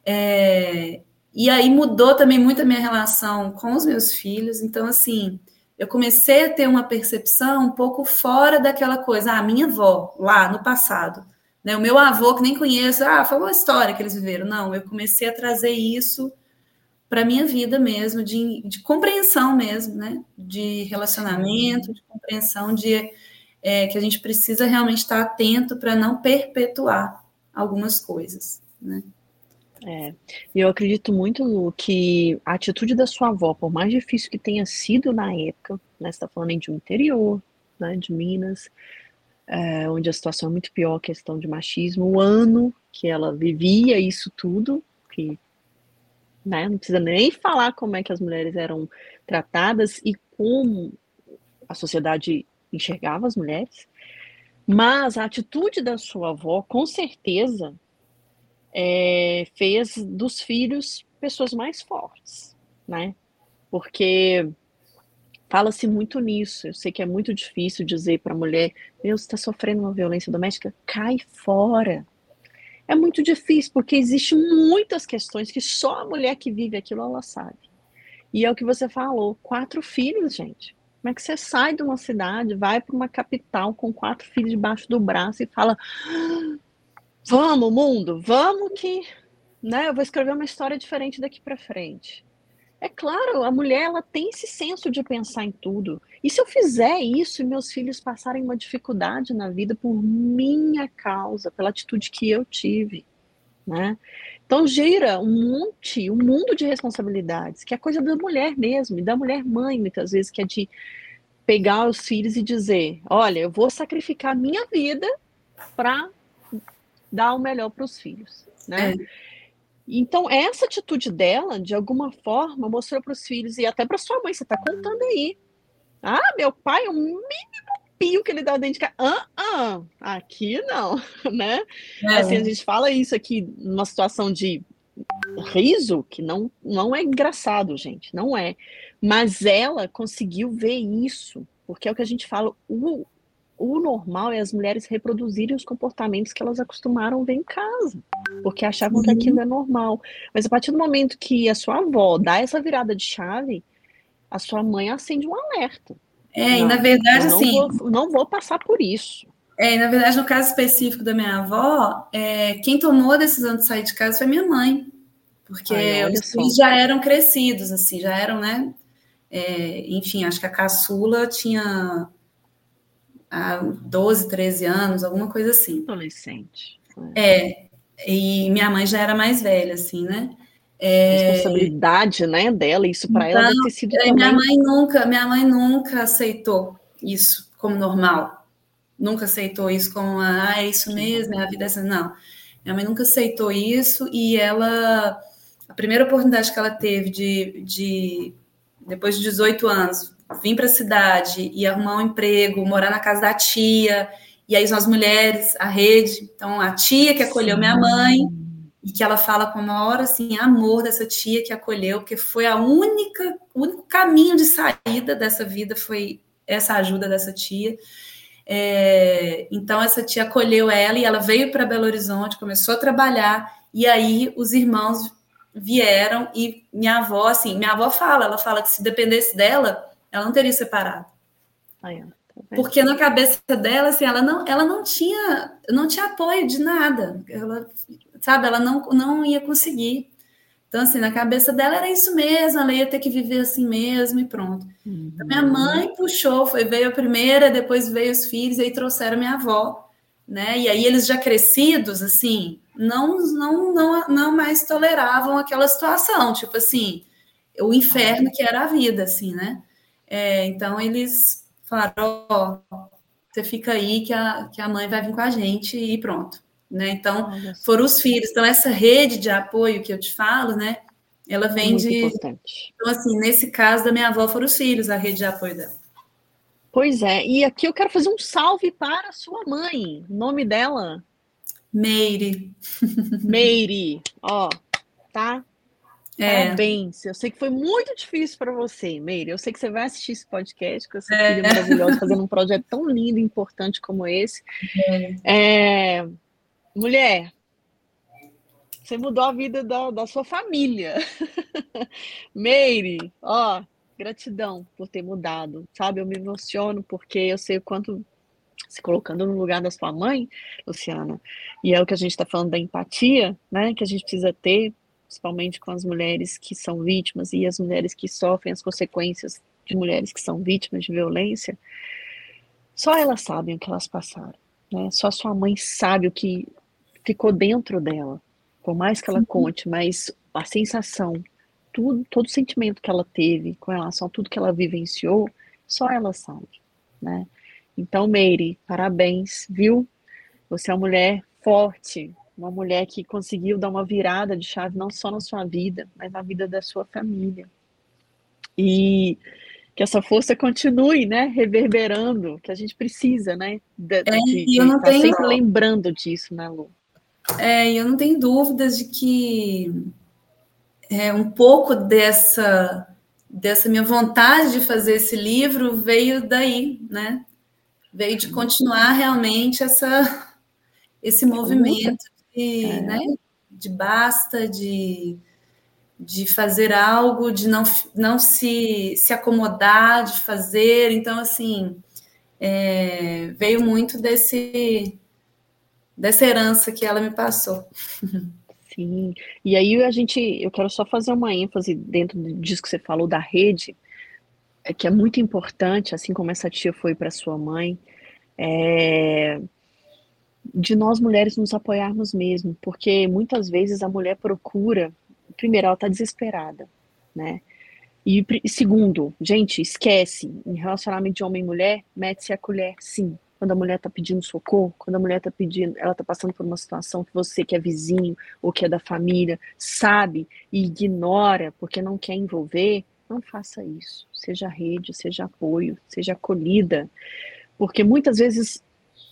é, e aí mudou também muito a minha relação com os meus filhos. Então, assim, eu comecei a ter uma percepção um pouco fora daquela coisa, ah, minha avó, lá no passado. Né? O meu avô, que nem conheço, ah, foi uma história que eles viveram. Não, eu comecei a trazer isso para a minha vida mesmo, de, de, compreensão mesmo, né? De relacionamento, de compreensão de é, que a gente precisa realmente estar atento para não perpetuar algumas coisas, né? É, eu acredito muito Lu, que a atitude da sua avó, por mais difícil que tenha sido na época, né, você está falando de um interior, né, de Minas, é, onde a situação é muito pior, questão de machismo, o ano que ela vivia isso tudo, que né, não precisa nem falar como é que as mulheres eram tratadas e como a sociedade enxergava as mulheres, mas a atitude da sua avó, com certeza, é, fez dos filhos pessoas mais fortes, né? Porque fala-se muito nisso. Eu sei que é muito difícil dizer para a mulher: meu, você está sofrendo uma violência doméstica, cai fora. É muito difícil, porque existem muitas questões que só a mulher que vive aquilo ela sabe. E é o que você falou: quatro filhos, gente. Como é que você sai de uma cidade, vai para uma capital com quatro filhos debaixo do braço e fala: Vamos, mundo, vamos que né, eu vou escrever uma história diferente daqui para frente. É claro, a mulher ela tem esse senso de pensar em tudo. E se eu fizer isso e meus filhos passarem uma dificuldade na vida por minha causa, pela atitude que eu tive, né? Então gira um monte, um mundo de responsabilidades, que é coisa da mulher mesmo, e da mulher mãe, muitas vezes, que é de pegar os filhos e dizer: olha, eu vou sacrificar minha vida para dar o melhor para os filhos, né? É. Então, essa atitude dela, de alguma forma, mostrou para os filhos e até para sua mãe, você está contando aí. Ah, meu pai, o mínimo pio que ele dá dentro de casa. Ah, ah, aqui não, né? É. Assim, a gente fala isso aqui numa situação de riso, que não, não é engraçado, gente, não é. Mas ela conseguiu ver isso, porque é o que a gente fala, o, o normal é as mulheres reproduzirem os comportamentos que elas acostumaram ver em casa, porque achavam Sim. que aquilo é normal. Mas a partir do momento que a sua avó dá essa virada de chave, a sua mãe acende um alerta. É, não, e na verdade, não assim. Vou, não vou passar por isso. É, e na verdade, no caso específico da minha avó, é, quem tomou a decisão de sair de casa foi minha mãe. Porque Ai, os filhos já eram crescidos, assim, já eram, né? É, enfim, acho que a caçula tinha há 12, 13 anos, alguma coisa assim. Adolescente. É, e minha mãe já era mais velha, assim, né? É... Responsabilidade, né, dela, isso para então, ela deve ter sido é, Minha mãe nunca, minha mãe nunca aceitou isso como normal. Nunca aceitou isso como, ah, é isso mesmo, é a vida é assim. Não. Minha mãe nunca aceitou isso e ela, a primeira oportunidade que ela teve de, de depois de 18 anos, vir para a cidade e arrumar um emprego, morar na casa da tia, e aí as mulheres, a rede, então a tia que acolheu Sim. minha mãe, e que ela fala com a maior assim, amor dessa tia que acolheu, porque foi a única, o único caminho de saída dessa vida foi essa ajuda dessa tia. É, então essa tia acolheu ela e ela veio para Belo Horizonte, começou a trabalhar, e aí os irmãos vieram e minha avó, assim, minha avó fala, ela fala que se dependesse dela, ela não teria separado. Ah, é. Porque na cabeça dela, assim, ela não, ela não tinha, não tinha apoio de nada. Ela, sabe, ela não, não ia conseguir. Então, assim, na cabeça dela era isso mesmo, ela ia ter que viver assim mesmo e pronto. Uhum. Então, minha mãe puxou, foi, veio a primeira, depois veio os filhos, e aí trouxeram minha avó, né? E aí eles já crescidos, assim, não, não, não, não mais toleravam aquela situação, tipo assim, o inferno que era a vida, assim, né? É, então eles falaram, ó, oh, você fica aí que a, que a mãe vai vir com a gente e pronto. Né? Então, foram os filhos. Então, essa rede de apoio que eu te falo, né? Ela vem Muito de. Importante. Então, assim, nesse caso da minha avó, foram os filhos, a rede de apoio dela. Pois é, e aqui eu quero fazer um salve para a sua mãe. O nome dela? Meire. Meire, ó, tá? É. Parabéns. Eu sei que foi muito difícil para você, Meire. Eu sei que você vai assistir esse podcast com essa é. filha maravilhosa, fazendo um projeto tão lindo e importante como esse. É. É... Mulher, você mudou a vida da, da sua família. Meire, ó, gratidão por ter mudado, sabe? Eu me emociono porque eu sei o quanto se colocando no lugar da sua mãe, Luciana, e é o que a gente está falando da empatia, né? Que a gente precisa ter principalmente com as mulheres que são vítimas e as mulheres que sofrem as consequências de mulheres que são vítimas de violência, só elas sabem o que elas passaram, né? Só sua mãe sabe o que ficou dentro dela, por mais que ela Sim. conte, mas a sensação, tudo, todo o sentimento que ela teve com relação a tudo que ela vivenciou, só ela sabe, né? Então, Meire, parabéns, viu? Você é uma mulher forte, uma mulher que conseguiu dar uma virada de chave não só na sua vida, mas na vida da sua família. E que essa força continue, né, reverberando, que a gente precisa, né, de, é, de, eu não tenho... sempre lembrando disso, né, Lu? É, eu não tenho dúvidas de que é, um pouco dessa dessa minha vontade de fazer esse livro veio daí, né? Veio de continuar realmente essa esse movimento de, é. né, de basta, de de fazer algo, de não, não se, se acomodar, de fazer. Então, assim, é, veio muito desse dessa herança que ela me passou. Sim, e aí a gente, eu quero só fazer uma ênfase dentro disso que você falou da rede, é que é muito importante, assim como essa tia foi para sua mãe, é, de nós mulheres nos apoiarmos mesmo, porque muitas vezes a mulher procura primeiro, ela tá desesperada, né? E, segundo, gente, esquece, em relacionamento de homem e mulher, mete-se a colher, sim. Quando a mulher tá pedindo socorro, quando a mulher tá pedindo, ela tá passando por uma situação que você, que é vizinho ou que é da família, sabe e ignora porque não quer envolver, não faça isso. Seja rede, seja apoio, seja acolhida. Porque muitas vezes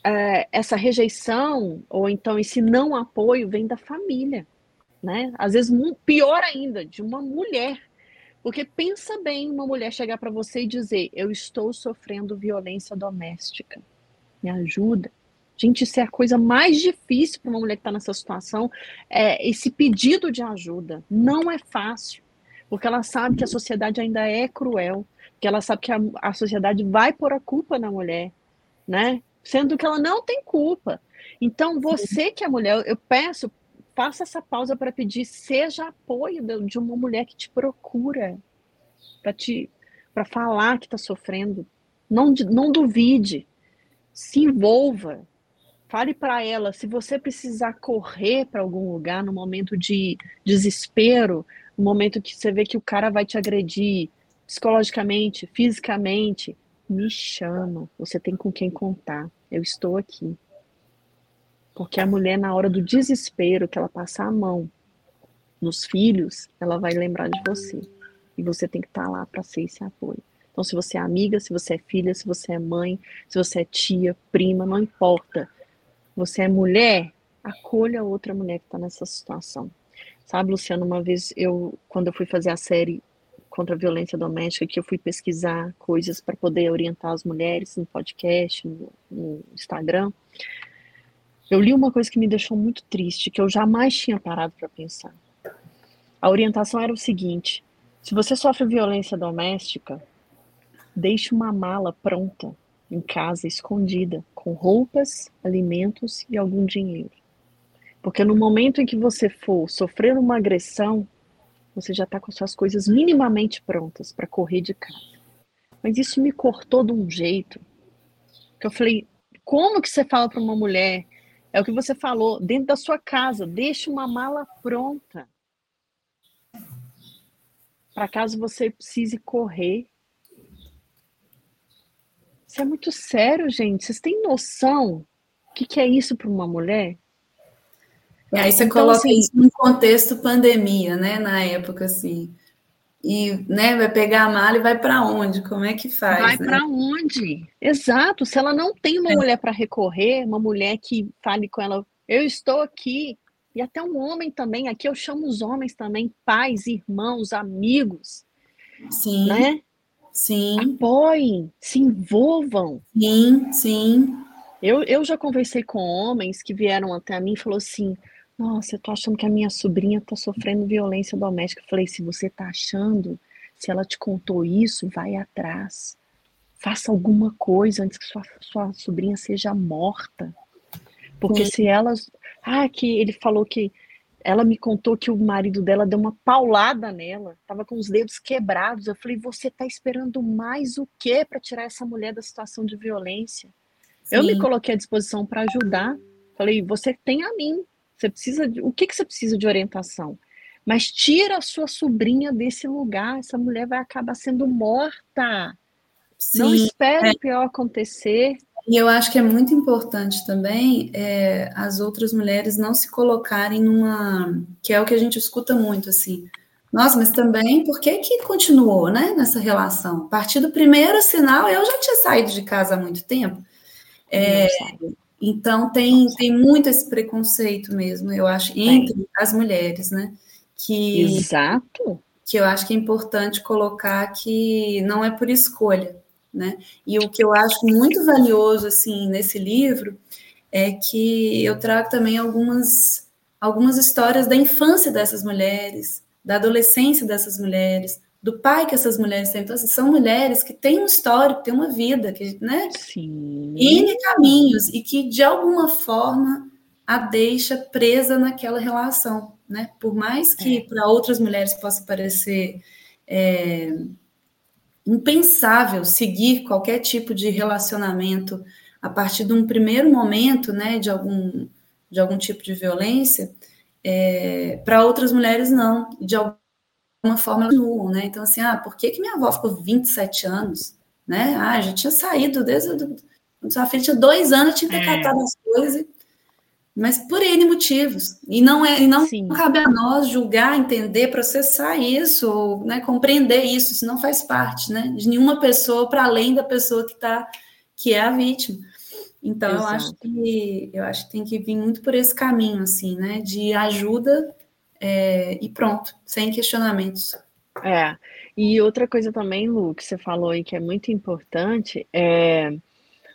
é, essa rejeição, ou então esse não apoio, vem da família né? Às vezes pior ainda, de uma mulher. Porque pensa bem uma mulher chegar para você e dizer: "Eu estou sofrendo violência doméstica. Me ajuda". Gente, isso é a coisa mais difícil para uma mulher que está nessa situação, é esse pedido de ajuda. Não é fácil, porque ela sabe que a sociedade ainda é cruel, que ela sabe que a, a sociedade vai pôr a culpa na mulher, né? Sendo que ela não tem culpa. Então, você que é mulher, eu peço, faça essa pausa para pedir, seja apoio de uma mulher que te procura para te para falar que está sofrendo. Não, não duvide, se envolva, fale para ela. Se você precisar correr para algum lugar no momento de desespero, no momento que você vê que o cara vai te agredir psicologicamente, fisicamente, me chama. Você tem com quem contar. Eu estou aqui. Porque a mulher, na hora do desespero, que ela passar a mão nos filhos, ela vai lembrar de você. E você tem que estar tá lá para ser esse apoio. Então, se você é amiga, se você é filha, se você é mãe, se você é tia, prima, não importa. Você é mulher, acolha outra mulher que está nessa situação. Sabe, Luciano, uma vez eu, quando eu fui fazer a série contra a violência doméstica, que eu fui pesquisar coisas para poder orientar as mulheres no podcast, no, no Instagram, eu li uma coisa que me deixou muito triste, que eu jamais tinha parado para pensar. A orientação era o seguinte: se você sofre violência doméstica, deixe uma mala pronta em casa, escondida, com roupas, alimentos e algum dinheiro. Porque no momento em que você for sofrer uma agressão, você já está com suas coisas minimamente prontas para correr de casa. Mas isso me cortou de um jeito que eu falei: como que você fala para uma mulher é o que você falou, dentro da sua casa, deixe uma mala pronta. Para caso você precise correr. Isso é muito sério, gente. Vocês têm noção o que, que é isso para uma mulher? E aí você então, coloca assim, isso num contexto pandemia, né? Na época, assim. E né, vai pegar a mala e vai para onde? Como é que faz? Vai né? para onde? Exato. Se ela não tem uma é. mulher para recorrer, uma mulher que fale com ela, eu estou aqui, e até um homem também, aqui eu chamo os homens também, pais, irmãos, amigos. Sim. Né? Sim. Apoiem, se envolvam. Sim, sim. Eu, eu já conversei com homens que vieram até mim e falou assim: nossa, eu tô achando que a minha sobrinha tá sofrendo violência doméstica. Eu falei, se você tá achando, se ela te contou isso, vai atrás. Faça alguma coisa antes que sua, sua sobrinha seja morta. Porque Sim. se ela. Ah, que ele falou que. Ela me contou que o marido dela deu uma paulada nela, tava com os dedos quebrados. Eu falei, você tá esperando mais o quê para tirar essa mulher da situação de violência? Sim. Eu me coloquei à disposição para ajudar. Falei, você tem a mim, você precisa de, o que, que você precisa de orientação? Mas tira a sua sobrinha desse lugar, essa mulher vai acabar sendo morta. Sim, Não espere é. o pior acontecer. E eu acho que é muito importante também é, as outras mulheres não se colocarem numa. que é o que a gente escuta muito, assim. Nossa, mas também, por que que continuou, né, nessa relação? A partir do primeiro sinal, eu já tinha saído de casa há muito tempo. É, então, tem, tem muito esse preconceito mesmo, eu acho, entre tem. as mulheres, né? Que, Exato. Que eu acho que é importante colocar que não é por escolha, né? E o que eu acho muito valioso, assim, nesse livro é que eu trago também algumas, algumas histórias da infância dessas mulheres, da adolescência dessas mulheres, do pai que essas mulheres têm. Então, assim, são mulheres que têm um histórico, têm uma vida, que, né? Sim. N caminhos, e que, de alguma forma, a deixa presa naquela relação, né? Por mais que é. para outras mulheres possa parecer é, impensável seguir qualquer tipo de relacionamento a partir de um primeiro momento, né, de algum, de algum tipo de violência, é, para outras mulheres não, de alguma forma continuam, né? Então, assim, ah, por que, que minha avó ficou 27 anos? Né? Ah, já tinha saído desde. Quando sua filha tinha dois anos, tinha que ter é. catado as coisas, mas por N motivos. E não, é, e não cabe a nós julgar, entender, processar isso, ou né, compreender isso, isso não faz parte né, de nenhuma pessoa para além da pessoa que, tá, que é a vítima. Então, eu acho que eu acho que tem que vir muito por esse caminho, assim, né? De ajuda é, e pronto, sem questionamentos. É. E outra coisa também, Lu, que você falou aí que é muito importante, é,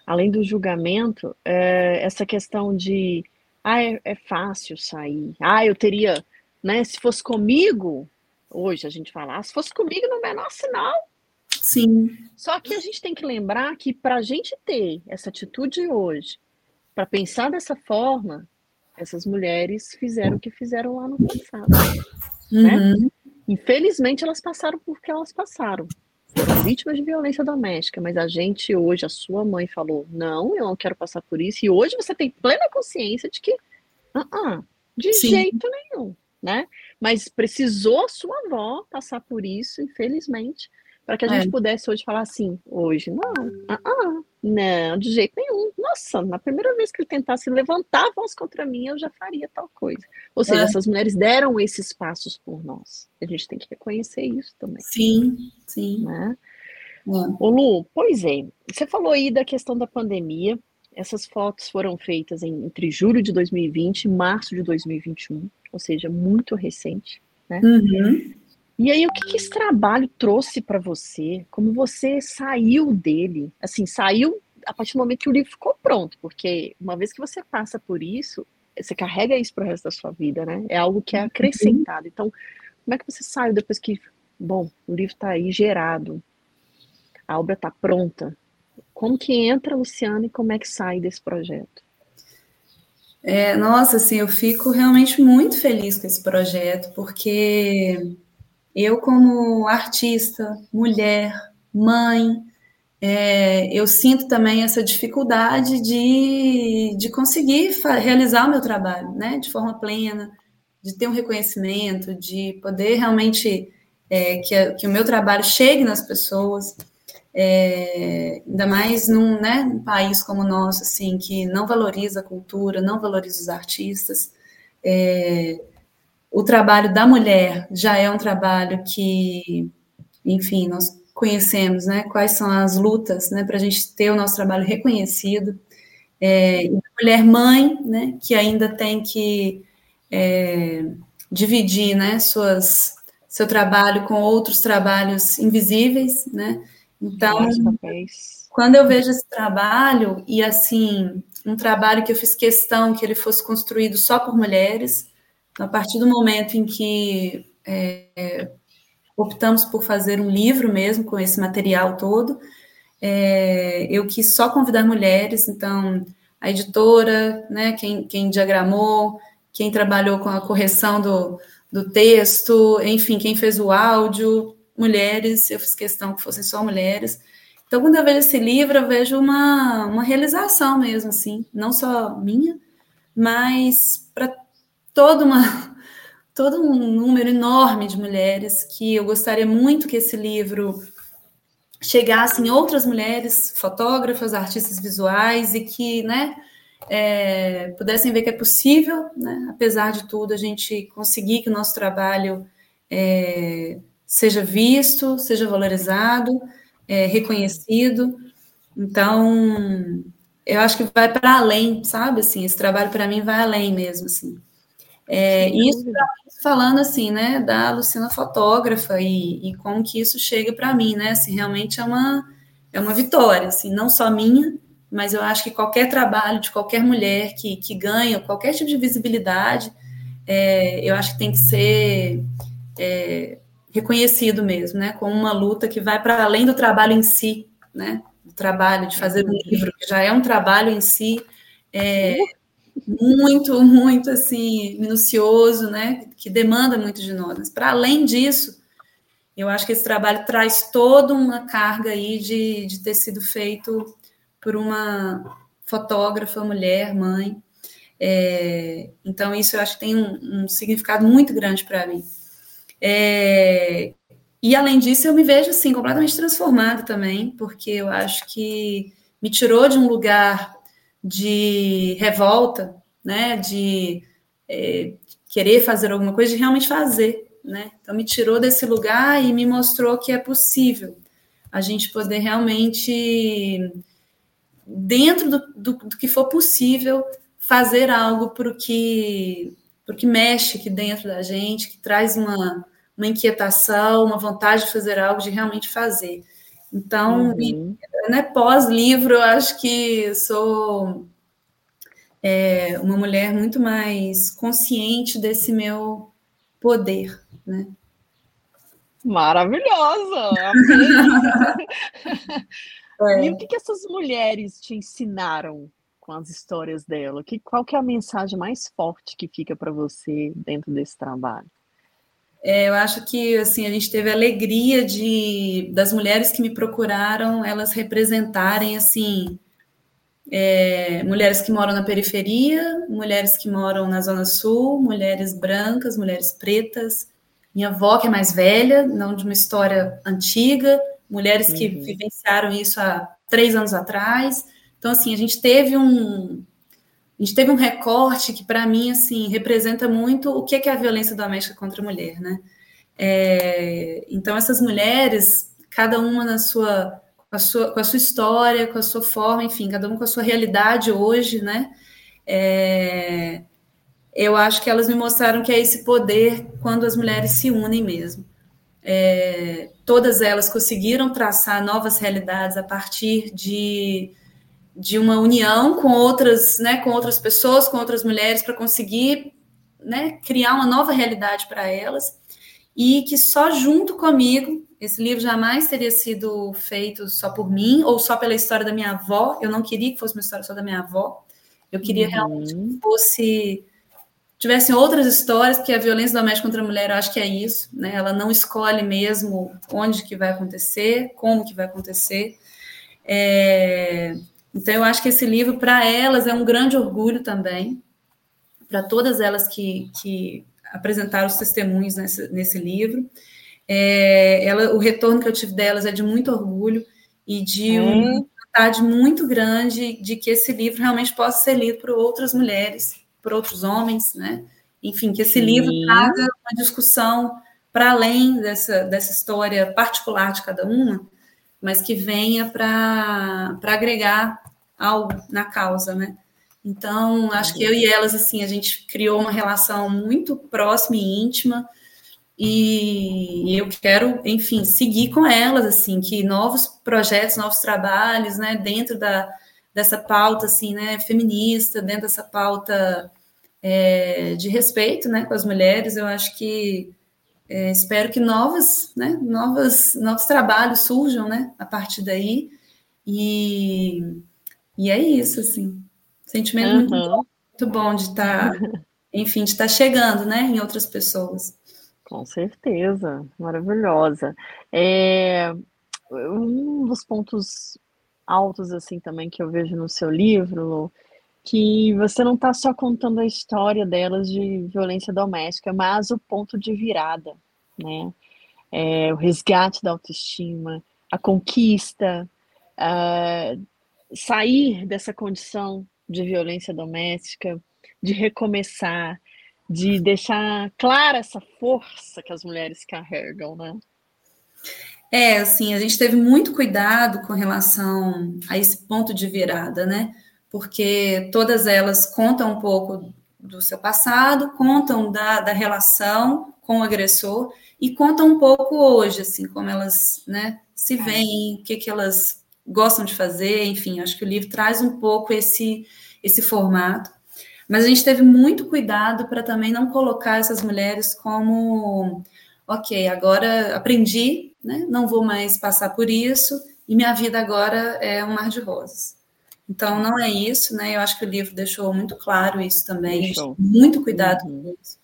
além do julgamento, é essa questão de ah, é, é fácil sair. Ah, eu teria, né? Se fosse comigo, hoje a gente fala, ah, se fosse comigo no menor sinal, Sim. Só que a gente tem que lembrar que para a gente ter essa atitude hoje, para pensar dessa forma, essas mulheres fizeram o que fizeram lá no passado. Né? Uhum. Né? Infelizmente, elas passaram por que elas passaram. Foram vítimas de violência doméstica, mas a gente hoje, a sua mãe falou: não, eu não quero passar por isso. E hoje você tem plena consciência de que, uh -uh, de Sim. jeito nenhum, né? Mas precisou a sua avó passar por isso, infelizmente, para que a gente é. pudesse hoje falar assim, hoje, não, uh -uh, não, de jeito nenhum. Nossa, na primeira vez que ele tentasse levantar a voz contra mim, eu já faria tal coisa. Ou seja, é. essas mulheres deram esses passos por nós. A gente tem que reconhecer isso também. Sim, sim. Né? É. Ô Lu, pois é, você falou aí da questão da pandemia, essas fotos foram feitas em, entre julho de 2020 e março de 2021, ou seja, muito recente, né? Uhum. E aí, o que, que esse trabalho trouxe para você? Como você saiu dele? Assim, saiu a partir do momento que o livro ficou pronto, porque uma vez que você passa por isso, você carrega isso para o resto da sua vida, né? É algo que é uhum. acrescentado. Então, como é que você saiu depois que, bom, o livro está aí gerado, a obra está pronta? Como que entra, Luciana, e como é que sai desse projeto? É, nossa, assim, eu fico realmente muito feliz com esse projeto, porque eu, como artista, mulher, mãe, é, eu sinto também essa dificuldade de, de conseguir realizar o meu trabalho, né, de forma plena, de ter um reconhecimento, de poder realmente é, que, que, o meu trabalho chegue nas pessoas, é, ainda mais num, né, num país como o nosso, assim, que não valoriza a cultura, não valoriza os artistas. É, o trabalho da mulher já é um trabalho que, enfim, nós conhecemos, né? Quais são as lutas, né? Para a gente ter o nosso trabalho reconhecido. É, mulher mãe, né? Que ainda tem que é, dividir, né? Suas, seu trabalho com outros trabalhos invisíveis, né? Então, quando eu vejo esse trabalho e assim um trabalho que eu fiz questão que ele fosse construído só por mulheres, a partir do momento em que é, optamos por fazer um livro mesmo com esse material todo, é, eu quis só convidar mulheres, então a editora, né, quem, quem diagramou, quem trabalhou com a correção do, do texto, enfim, quem fez o áudio, mulheres, eu fiz questão que fossem só mulheres. Então, quando eu vejo esse livro, eu vejo uma, uma realização mesmo, assim, não só minha, mas para toda uma todo um número enorme de mulheres que eu gostaria muito que esse livro chegassem outras mulheres, fotógrafas, artistas visuais, e que, né, é, pudessem ver que é possível, né, apesar de tudo, a gente conseguir que o nosso trabalho é, seja visto, seja valorizado, é, reconhecido. Então, eu acho que vai para além, sabe? Assim, esse trabalho para mim vai além mesmo, assim. É, isso falando assim, né, da Luciana fotógrafa e, e como que isso chega para mim, né? Assim, realmente é uma é uma vitória, assim, não só minha, mas eu acho que qualquer trabalho de qualquer mulher que, que ganha qualquer tipo de visibilidade, é, eu acho que tem que ser é, reconhecido mesmo, né? Como uma luta que vai para além do trabalho em si, né? Do trabalho de fazer um livro, que já é um trabalho em si é, muito, muito assim, minucioso, né? Que demanda muito de nós. Mas para além disso, eu acho que esse trabalho traz toda uma carga aí de, de ter sido feito por uma fotógrafa, mulher, mãe. É, então, isso eu acho que tem um, um significado muito grande para mim. É, e além disso, eu me vejo assim completamente transformada também, porque eu acho que me tirou de um lugar de revolta, né, de é, querer fazer alguma coisa, de realmente fazer, né? Então me tirou desse lugar e me mostrou que é possível a gente poder realmente, dentro do, do, do que for possível, fazer algo para o que porque mexe aqui dentro da gente, que traz uma, uma inquietação, uma vontade de fazer algo, de realmente fazer. Então, uhum. né, pós-livro, eu acho que sou é, uma mulher muito mais consciente desse meu poder, né? Maravilhosa! é. E o que, que essas mulheres te ensinaram com as histórias dela? Que, qual que é a mensagem mais forte que fica para você dentro desse trabalho? É, eu acho que assim a gente teve a alegria de das mulheres que me procuraram, elas representarem assim é, mulheres que moram na periferia, mulheres que moram na zona sul, mulheres brancas, mulheres pretas, minha avó que é mais velha, não de uma história antiga, mulheres que uhum. vivenciaram isso há três anos atrás. Então, assim, a gente teve um, a gente teve um recorte que, para mim, assim, representa muito o que é, a violência doméstica contra a mulher, né? É, então, essas mulheres, cada uma na sua a sua, com a sua história, com a sua forma, enfim, cada uma com a sua realidade hoje, né? É, eu acho que elas me mostraram que é esse poder quando as mulheres se unem mesmo. É, todas elas conseguiram traçar novas realidades a partir de de uma união com outras, né, com outras pessoas, com outras mulheres, para conseguir né, criar uma nova realidade para elas, e que só junto comigo, esse livro jamais teria sido feito só por mim, ou só pela história da minha avó, eu não queria que fosse uma história só da minha avó, eu queria uhum. realmente que fosse tivessem outras histórias, porque a violência doméstica contra a mulher, eu acho que é isso, né? Ela não escolhe mesmo onde que vai acontecer, como que vai acontecer. É... Então, eu acho que esse livro, para elas, é um grande orgulho também, para todas elas que, que apresentaram os testemunhos nesse, nesse livro. É, ela, o retorno que eu tive delas é de muito orgulho e de hum. uma vontade muito grande de que esse livro realmente possa ser lido por outras mulheres, por outros homens, né? Enfim, que esse Sim. livro traga uma discussão para além dessa, dessa história particular de cada uma, mas que venha para agregar algo na causa, né? Então, acho que eu e elas, assim, a gente criou uma relação muito próxima e íntima, e eu quero, enfim, seguir com elas, assim, que novos projetos, novos trabalhos, né, dentro da, dessa pauta, assim, né, feminista, dentro dessa pauta é, de respeito, né, com as mulheres, eu acho que é, espero que novos, né, novos, novos trabalhos surjam, né, a partir daí, e e é isso, assim. Sentimento uhum. muito, bom, muito bom de estar, tá, enfim, de estar tá chegando, né, em outras pessoas. Com certeza, maravilhosa. É, um dos pontos altos, assim, também que eu vejo no seu livro, que você não está só contando a história delas de violência doméstica, mas o ponto de virada, né? É, o resgate da autoestima, a conquista, uh, sair dessa condição de violência doméstica, de recomeçar, de deixar clara essa força que as mulheres carregam, né? É, assim, a gente teve muito cuidado com relação a esse ponto de virada, né? Porque todas elas contam um pouco do seu passado, contam da, da relação com o agressor e contam um pouco hoje, assim, como elas, né, se veem, o que, que elas gostam de fazer, enfim, acho que o livro traz um pouco esse, esse formato. Mas a gente teve muito cuidado para também não colocar essas mulheres como, ok, agora aprendi, né? não vou mais passar por isso, e minha vida agora é um mar de rosas. Então, não é isso, né? Eu acho que o livro deixou muito claro isso também, muito cuidado uhum. com isso.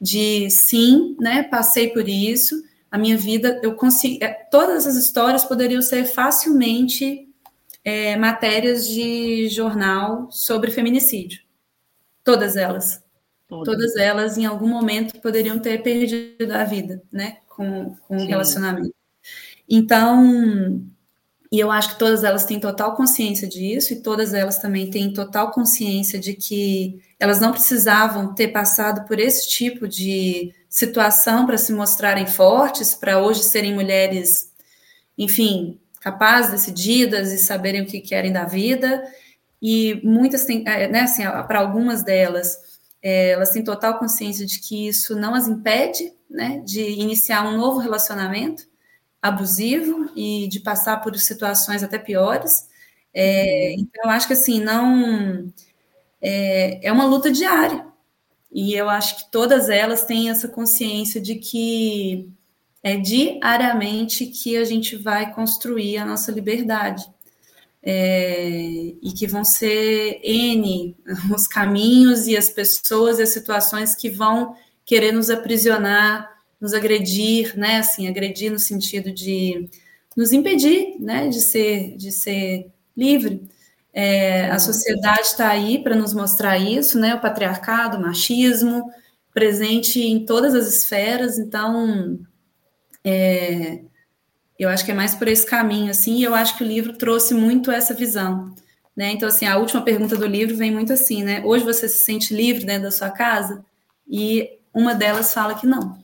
De sim, né? Passei por isso, a minha vida, eu consegui. É, todas as histórias poderiam ser facilmente é, matérias de jornal sobre feminicídio. Todas elas. Todas. Todas elas, em algum momento, poderiam ter perdido a vida, né? Com, com o relacionamento. Então, e eu acho que todas elas têm total consciência disso, e todas elas também têm total consciência de que elas não precisavam ter passado por esse tipo de situação para se mostrarem fortes, para hoje serem mulheres, enfim, capazes, decididas e saberem o que querem da vida e muitas têm, é, né, assim, para algumas delas, é, elas têm total consciência de que isso não as impede, né, de iniciar um novo relacionamento abusivo e de passar por situações até piores. É, uhum. então, eu acho que assim, não é, é uma luta diária. E eu acho que todas elas têm essa consciência de que é diariamente que a gente vai construir a nossa liberdade é, e que vão ser N os caminhos e as pessoas e as situações que vão querer nos aprisionar, nos agredir, né? Assim, agredir no sentido de nos impedir, né? De ser, de ser livre. É, a sociedade está aí para nos mostrar isso, né? O patriarcado, o machismo, presente em todas as esferas. Então, é, eu acho que é mais por esse caminho, assim, e eu acho que o livro trouxe muito essa visão. Né? Então, assim, a última pergunta do livro vem muito assim, né? Hoje você se sente livre dentro da sua casa? E uma delas fala que não.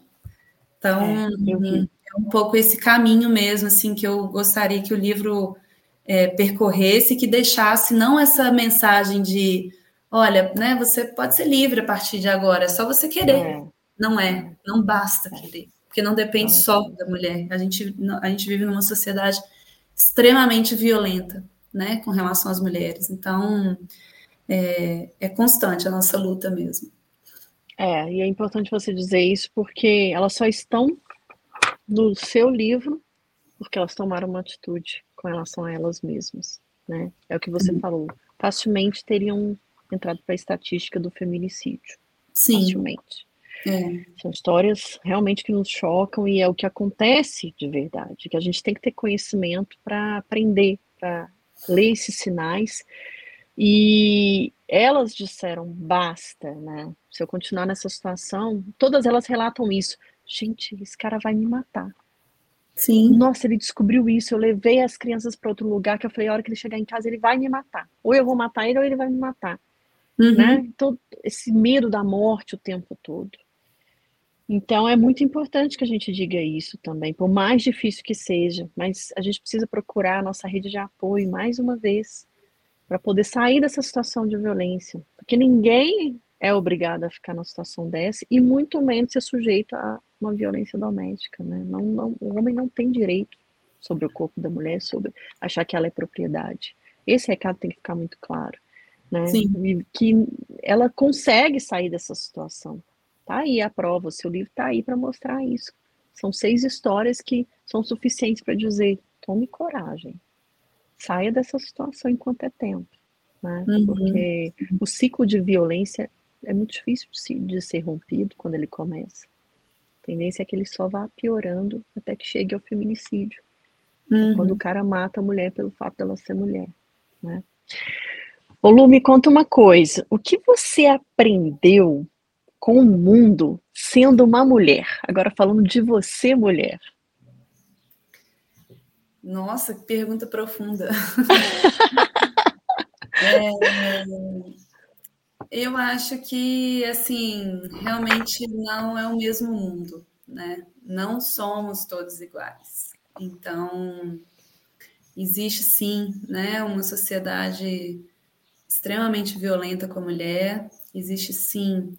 Então, é, é um pouco esse caminho mesmo, assim, que eu gostaria que o livro é, percorresse, que deixasse não essa mensagem de, olha, né, você pode ser livre a partir de agora, é só você querer. É. Não é, não basta querer porque não depende só da mulher. A gente, a gente vive numa sociedade extremamente violenta, né, com relação às mulheres. Então, é, é constante a nossa luta mesmo. É, e é importante você dizer isso porque elas só estão no seu livro porque elas tomaram uma atitude com relação a elas mesmas, né? É o que você uhum. falou. Facilmente teriam entrado para a estatística do feminicídio. Sim. Facilmente. É. São histórias realmente que nos chocam e é o que acontece de verdade, que a gente tem que ter conhecimento para aprender, para ler esses sinais. E elas disseram basta, né? Se eu continuar nessa situação, todas elas relatam isso. Gente, esse cara vai me matar. Sim. Nossa, ele descobriu isso. Eu levei as crianças para outro lugar que eu falei, a hora que ele chegar em casa, ele vai me matar. Ou eu vou matar ele ou ele vai me matar. Uhum. Né? Então, esse medo da morte o tempo todo. Então é muito importante que a gente diga isso também, por mais difícil que seja, mas a gente precisa procurar a nossa rede de apoio mais uma vez para poder sair dessa situação de violência, porque ninguém é obrigado a ficar numa situação dessa e muito menos ser sujeito a uma violência doméstica, né? Não, não, o homem não tem direito sobre o corpo da mulher, sobre achar que ela é propriedade. Esse recado tem que ficar muito claro, né? Sim. E que ela consegue sair dessa situação Tá aí a prova, o seu livro tá aí para mostrar isso. São seis histórias que são suficientes para dizer: tome coragem, saia dessa situação enquanto é tempo. Né? Uhum. Porque o ciclo de violência é muito difícil de ser rompido quando ele começa. A tendência é que ele só vá piorando até que chegue ao feminicídio. Uhum. Quando o cara mata a mulher pelo fato dela ser mulher. Né? Ô Lu, me conta uma coisa. O que você aprendeu com o mundo sendo uma mulher. Agora falando de você, mulher. Nossa, que pergunta profunda. é, eu acho que, assim, realmente não é o mesmo mundo, né? Não somos todos iguais. Então, existe sim, né, uma sociedade extremamente violenta com a mulher, existe sim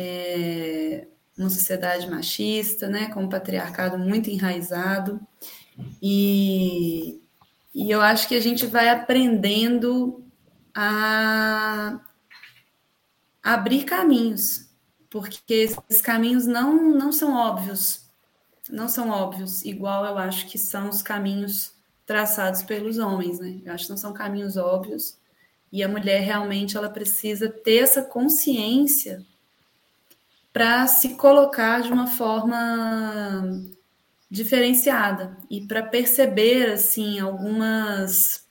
é, uma sociedade machista, né, com um patriarcado muito enraizado, e, e eu acho que a gente vai aprendendo a abrir caminhos, porque esses caminhos não, não são óbvios, não são óbvios, igual eu acho que são os caminhos traçados pelos homens, né? Eu acho que não são caminhos óbvios, e a mulher realmente ela precisa ter essa consciência para se colocar de uma forma diferenciada e para perceber assim algumas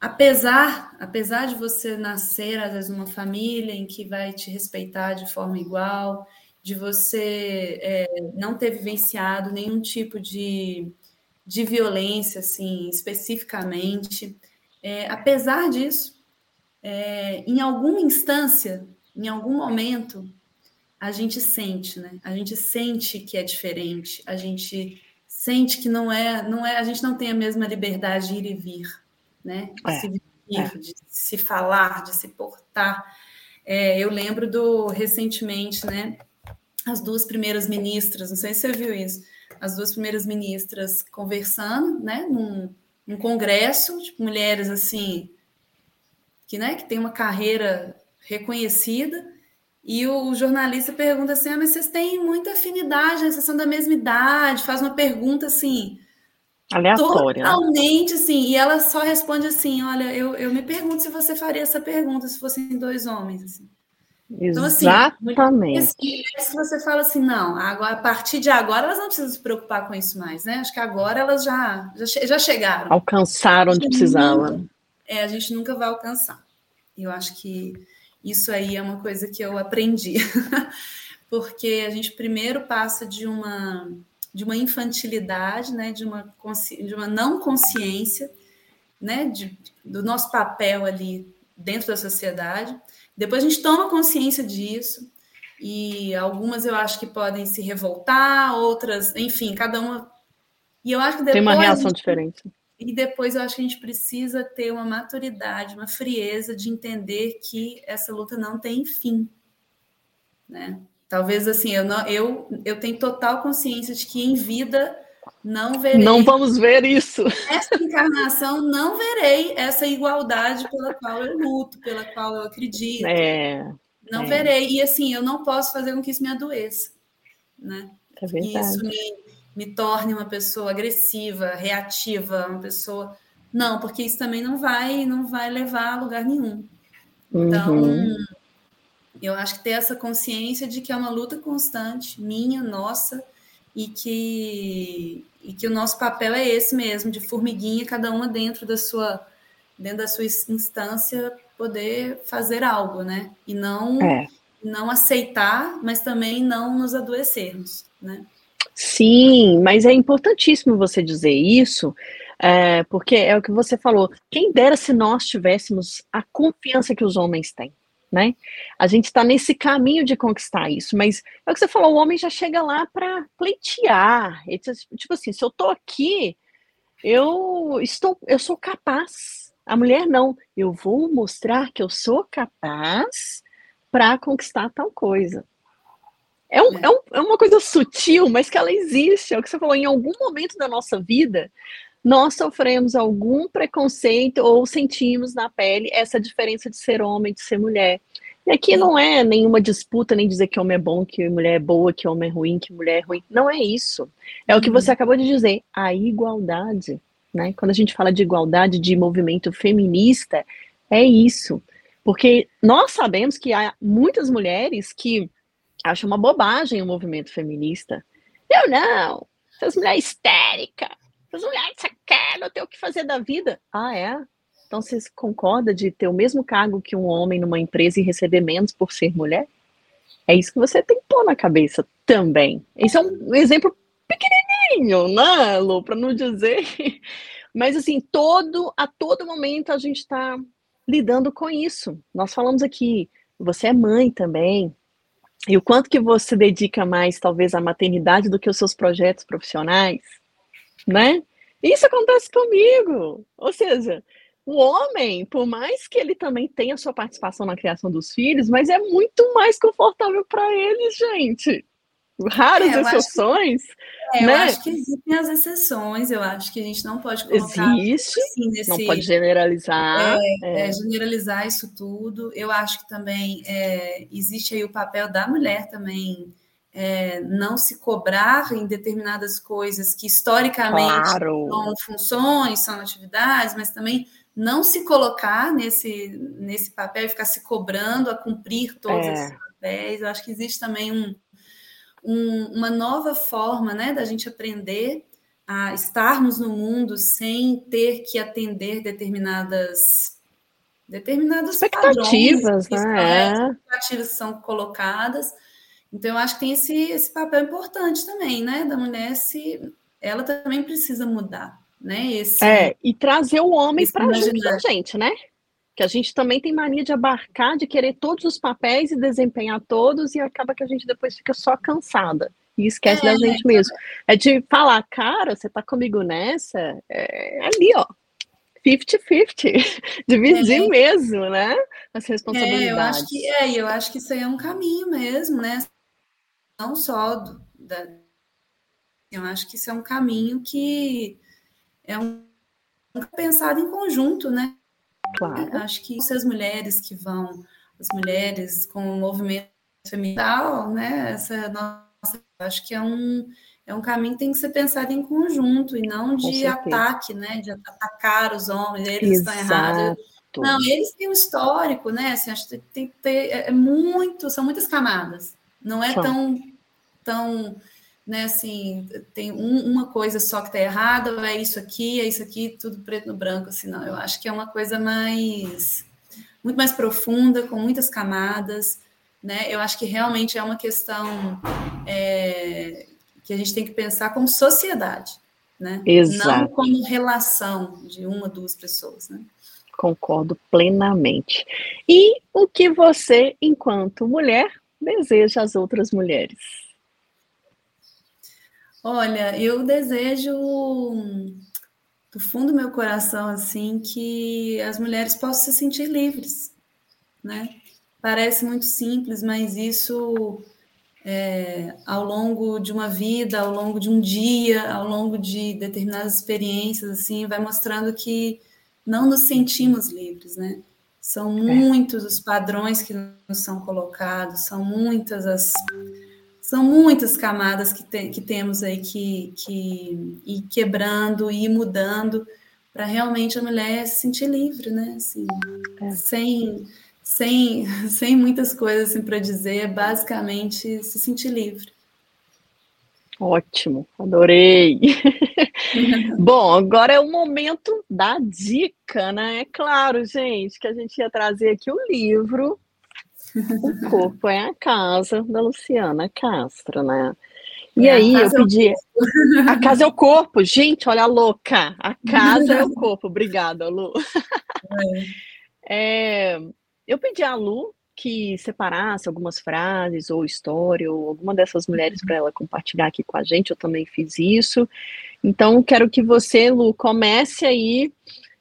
apesar apesar de você nascer às vezes numa família em que vai te respeitar de forma igual de você é, não ter vivenciado nenhum tipo de, de violência assim especificamente é, apesar disso é, em alguma instância em algum momento a gente sente, né? A gente sente que é diferente, a gente sente que não é, não é, a gente não tem a mesma liberdade de ir e vir, né? De é, se vir, é. de se falar, de se portar. É, eu lembro do recentemente, né? As duas primeiras ministras, não sei se você viu isso, as duas primeiras ministras conversando, né? Num, num congresso, tipo, mulheres assim, que, né, que tem uma carreira reconhecida, e o jornalista pergunta assim: ah, mas vocês têm muita afinidade, vocês são da mesma idade, faz uma pergunta assim. Aleatória. Né? Totalmente, assim. E ela só responde assim: olha, eu, eu me pergunto se você faria essa pergunta se fossem dois homens. Assim. Então, assim, Exatamente. se você fala assim, não, agora, a partir de agora elas não precisam se preocupar com isso mais, né? Acho que agora elas já, já, já chegaram. Alcançaram onde precisavam. É, a gente nunca vai alcançar. Eu acho que isso aí é uma coisa que eu aprendi, porque a gente primeiro passa de uma de uma infantilidade, né, de uma de uma não consciência, né, de, do nosso papel ali dentro da sociedade. Depois a gente toma consciência disso e algumas eu acho que podem se revoltar, outras, enfim, cada uma. E eu acho que depois tem uma reação gente, diferente. E depois eu acho que a gente precisa ter uma maturidade, uma frieza de entender que essa luta não tem fim, né? Talvez assim, eu não, eu, eu tenho total consciência de que em vida não verei. Não vamos ver isso. Essa encarnação não verei essa igualdade pela qual eu luto, pela qual eu acredito. É, não é. verei. E assim, eu não posso fazer com que isso me adoeça, né? É verdade. Isso me, me torne uma pessoa agressiva, reativa, uma pessoa. Não, porque isso também não vai, não vai levar a lugar nenhum. Então, uhum. eu acho que ter essa consciência de que é uma luta constante, minha, nossa, e que, e que o nosso papel é esse mesmo, de formiguinha, cada uma dentro da sua dentro da sua instância poder fazer algo, né? E não é. não aceitar, mas também não nos adoecermos, né? Sim, mas é importantíssimo você dizer isso, é, porque é o que você falou. Quem dera se nós tivéssemos a confiança que os homens têm, né? A gente está nesse caminho de conquistar isso, mas é o que você falou, o homem já chega lá para pleitear. Tipo assim, se eu estou aqui, eu estou, eu sou capaz. A mulher não. Eu vou mostrar que eu sou capaz para conquistar tal coisa. É, um, é. Um, é uma coisa sutil, mas que ela existe. É o que você falou, em algum momento da nossa vida, nós sofremos algum preconceito ou sentimos na pele essa diferença de ser homem, de ser mulher. E aqui não é nenhuma disputa, nem dizer que homem é bom, que mulher é boa, que homem é ruim, que mulher é ruim. Não é isso. É o que você uhum. acabou de dizer, a igualdade. Né? Quando a gente fala de igualdade, de movimento feminista, é isso. Porque nós sabemos que há muitas mulheres que acho uma bobagem o movimento feminista. Eu não, essas mulheres histéricas, essas mulheres só querem ter o que fazer da vida. Ah, é? Então você concorda de ter o mesmo cargo que um homem numa empresa e receber menos por ser mulher? É isso que você tem que pôr na cabeça também. Isso é um exemplo pequenininho, né, Lu, para não dizer. Mas assim, todo a todo momento a gente está lidando com isso. Nós falamos aqui, você é mãe também, e o quanto que você dedica mais, talvez, à maternidade do que os seus projetos profissionais, né? Isso acontece comigo. Ou seja, o homem, por mais que ele também tenha sua participação na criação dos filhos, mas é muito mais confortável para ele, gente. Raras é, exceções. Acho, é, né? Eu acho que existem as exceções, eu acho que a gente não pode colocar Existe, assim, nesse, não pode generalizar. É, é. generalizar isso tudo. Eu acho que também é, existe aí o papel da mulher também é, não se cobrar em determinadas coisas que historicamente claro. são funções, são atividades, mas também não se colocar nesse, nesse papel e ficar se cobrando a cumprir todos é. esses papéis. Eu acho que existe também um, um, uma nova forma né, da gente aprender a estarmos no mundo sem ter que atender determinadas determinadas expectativas, padrões, né? expectativas são colocadas. Então, eu acho que tem esse, esse papel importante também, né? Da mulher se ela também precisa mudar né? Esse, é, e trazer o homem para junto da gente, né? Que a gente também tem mania de abarcar, de querer todos os papéis e desempenhar todos, e acaba que a gente depois fica só cansada e esquece é, da gente mesmo. É de falar, cara, você tá comigo nessa? É ali, ó. 50-50, dividir é. mesmo, né? As responsabilidades. É, eu acho que é, eu acho que isso aí é um caminho mesmo, né? Não só do, da, eu acho que isso é um caminho que é um pensado em conjunto, né? Claro. Acho que se as mulheres que vão, as mulheres com o movimento feminino, né? Essa nossa, acho que é um é um caminho que tem que ser pensado em conjunto e não de ataque, né? De atacar os homens, eles Exato. estão errados. Não, eles têm um histórico, né? Assim, acho que tem que ter é, é muito, são muitas camadas. Não é tão tão né, assim, tem um, uma coisa só que está errada, ou é isso aqui, é isso aqui, tudo preto no branco, assim, não. Eu acho que é uma coisa mais, muito mais profunda, com muitas camadas, né? Eu acho que realmente é uma questão é, que a gente tem que pensar como sociedade, né? Exato. Não como relação de uma, duas pessoas, né? Concordo plenamente. E o que você, enquanto mulher, deseja às outras mulheres? Olha, eu desejo do fundo do meu coração assim que as mulheres possam se sentir livres, né? Parece muito simples, mas isso é, ao longo de uma vida, ao longo de um dia, ao longo de determinadas experiências, assim, vai mostrando que não nos sentimos livres, né? São é. muitos os padrões que nos são colocados, são muitas as são muitas camadas que, tem, que temos aí que, que ir quebrando e mudando para realmente a mulher se sentir livre, né? Assim, é. sem, sem, sem muitas coisas assim, para dizer, basicamente se sentir livre. Ótimo, adorei. Bom, agora é o momento da dica, né? É claro, gente, que a gente ia trazer aqui o livro o corpo é a casa da Luciana Castro, né? E é, aí eu é pedi. É a casa é o corpo, gente, olha a louca. A casa é o corpo. Obrigada, Lu. É. É, eu pedi a Lu que separasse algumas frases ou história ou alguma dessas mulheres para ela compartilhar aqui com a gente. Eu também fiz isso. Então quero que você, Lu, comece aí.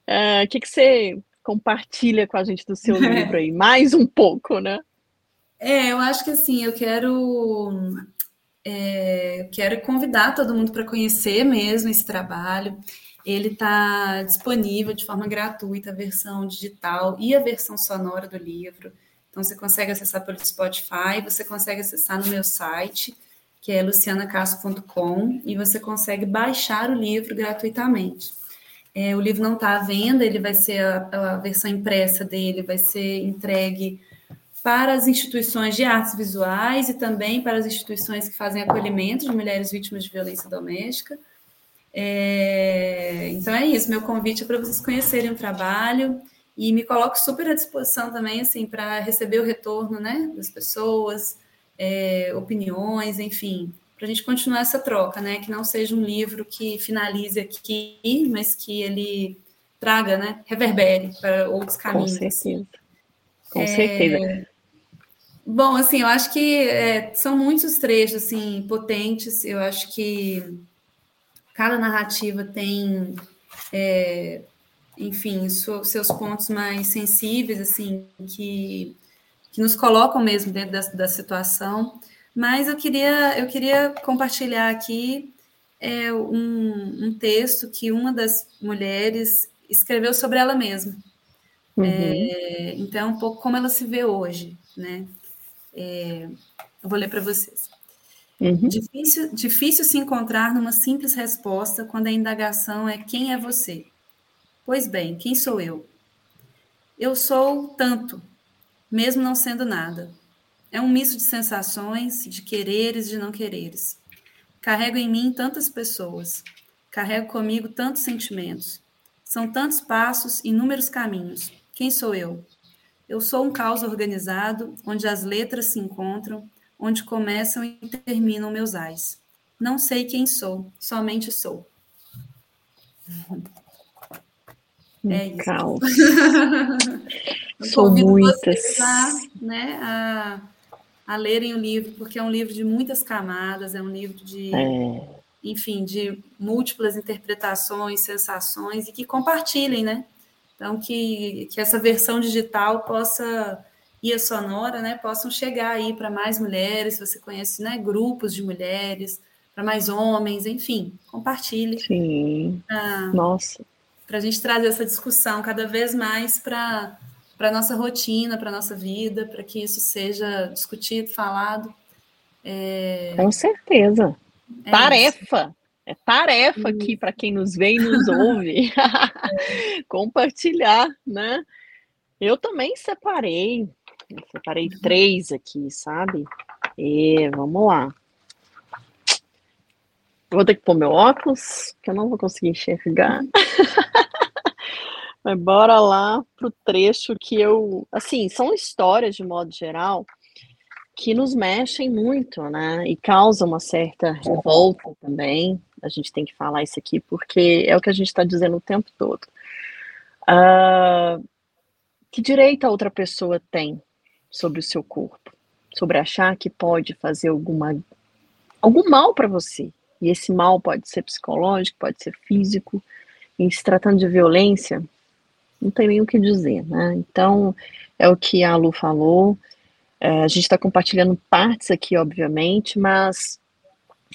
O uh, que, que você compartilha com a gente do seu livro aí, mais um pouco, né? É, eu acho que assim, eu quero, é, quero convidar todo mundo para conhecer mesmo esse trabalho. Ele está disponível de forma gratuita, a versão digital e a versão sonora do livro. Então, você consegue acessar pelo Spotify, você consegue acessar no meu site, que é lucianacasso.com, e você consegue baixar o livro gratuitamente. É, o livro não está à venda, ele vai ser a, a, versão impressa dele, vai ser entregue para as instituições de artes visuais e também para as instituições que fazem acolhimento de mulheres vítimas de violência doméstica. É, então é isso, meu convite é para vocês conhecerem o trabalho e me coloco super à disposição também assim para receber o retorno né, das pessoas, é, opiniões, enfim, para a gente continuar essa troca, né? Que não seja um livro que finalize aqui, mas que ele traga, né? Reverbere para outros caminhos. Com certeza. Com é... certeza. Bom, assim, eu acho que é, são muitos trechos assim potentes. Eu acho que cada narrativa tem, é, enfim, seus pontos mais sensíveis, assim, que, que nos colocam mesmo dentro da, da situação. Mas eu queria, eu queria compartilhar aqui é, um, um, texto que uma das mulheres escreveu sobre ela mesma. Uhum. É, então, um pouco como ela se vê hoje, né? É, eu vou ler para vocês. Uhum. Difícil, difícil se encontrar numa simples resposta quando a indagação é quem é você? Pois bem, quem sou eu? Eu sou tanto, mesmo não sendo nada. É um misto de sensações, de quereres e de não quereres. Carrego em mim tantas pessoas, carrego comigo tantos sentimentos. São tantos passos, inúmeros caminhos. Quem sou eu? Eu sou um caos organizado, onde as letras se encontram, onde começam e terminam meus ais. Não sei quem sou, somente sou. É isso. Caos. São muitas. A, né, a a lerem o livro, porque é um livro de muitas camadas, é um livro de, é. enfim, de múltiplas interpretações, sensações, e que compartilhem, né? Então, que, que essa versão digital possa, e a sonora, né, possam chegar aí para mais mulheres, se você conhece, né, grupos de mulheres, para mais homens, enfim, compartilhe. Sim, pra, nossa. Para a gente trazer essa discussão cada vez mais para para nossa rotina, para a nossa vida, para que isso seja discutido, falado. É... Com certeza. É tarefa. Isso. É tarefa aqui para quem nos vê e nos ouve. Compartilhar, né? Eu também separei. Eu separei uhum. três aqui, sabe? E vamos lá. vou ter que pôr meu óculos, que eu não vou conseguir enxergar. Mas bora lá pro trecho que eu. Assim, são histórias de modo geral que nos mexem muito, né? E causam uma certa revolta também. A gente tem que falar isso aqui porque é o que a gente está dizendo o tempo todo. Uh, que direito a outra pessoa tem sobre o seu corpo? Sobre achar que pode fazer alguma, algum mal para você? E esse mal pode ser psicológico, pode ser físico. Em se tratando de violência, não tem nem o que dizer, né? Então, é o que a Lu falou, é, a gente está compartilhando partes aqui, obviamente, mas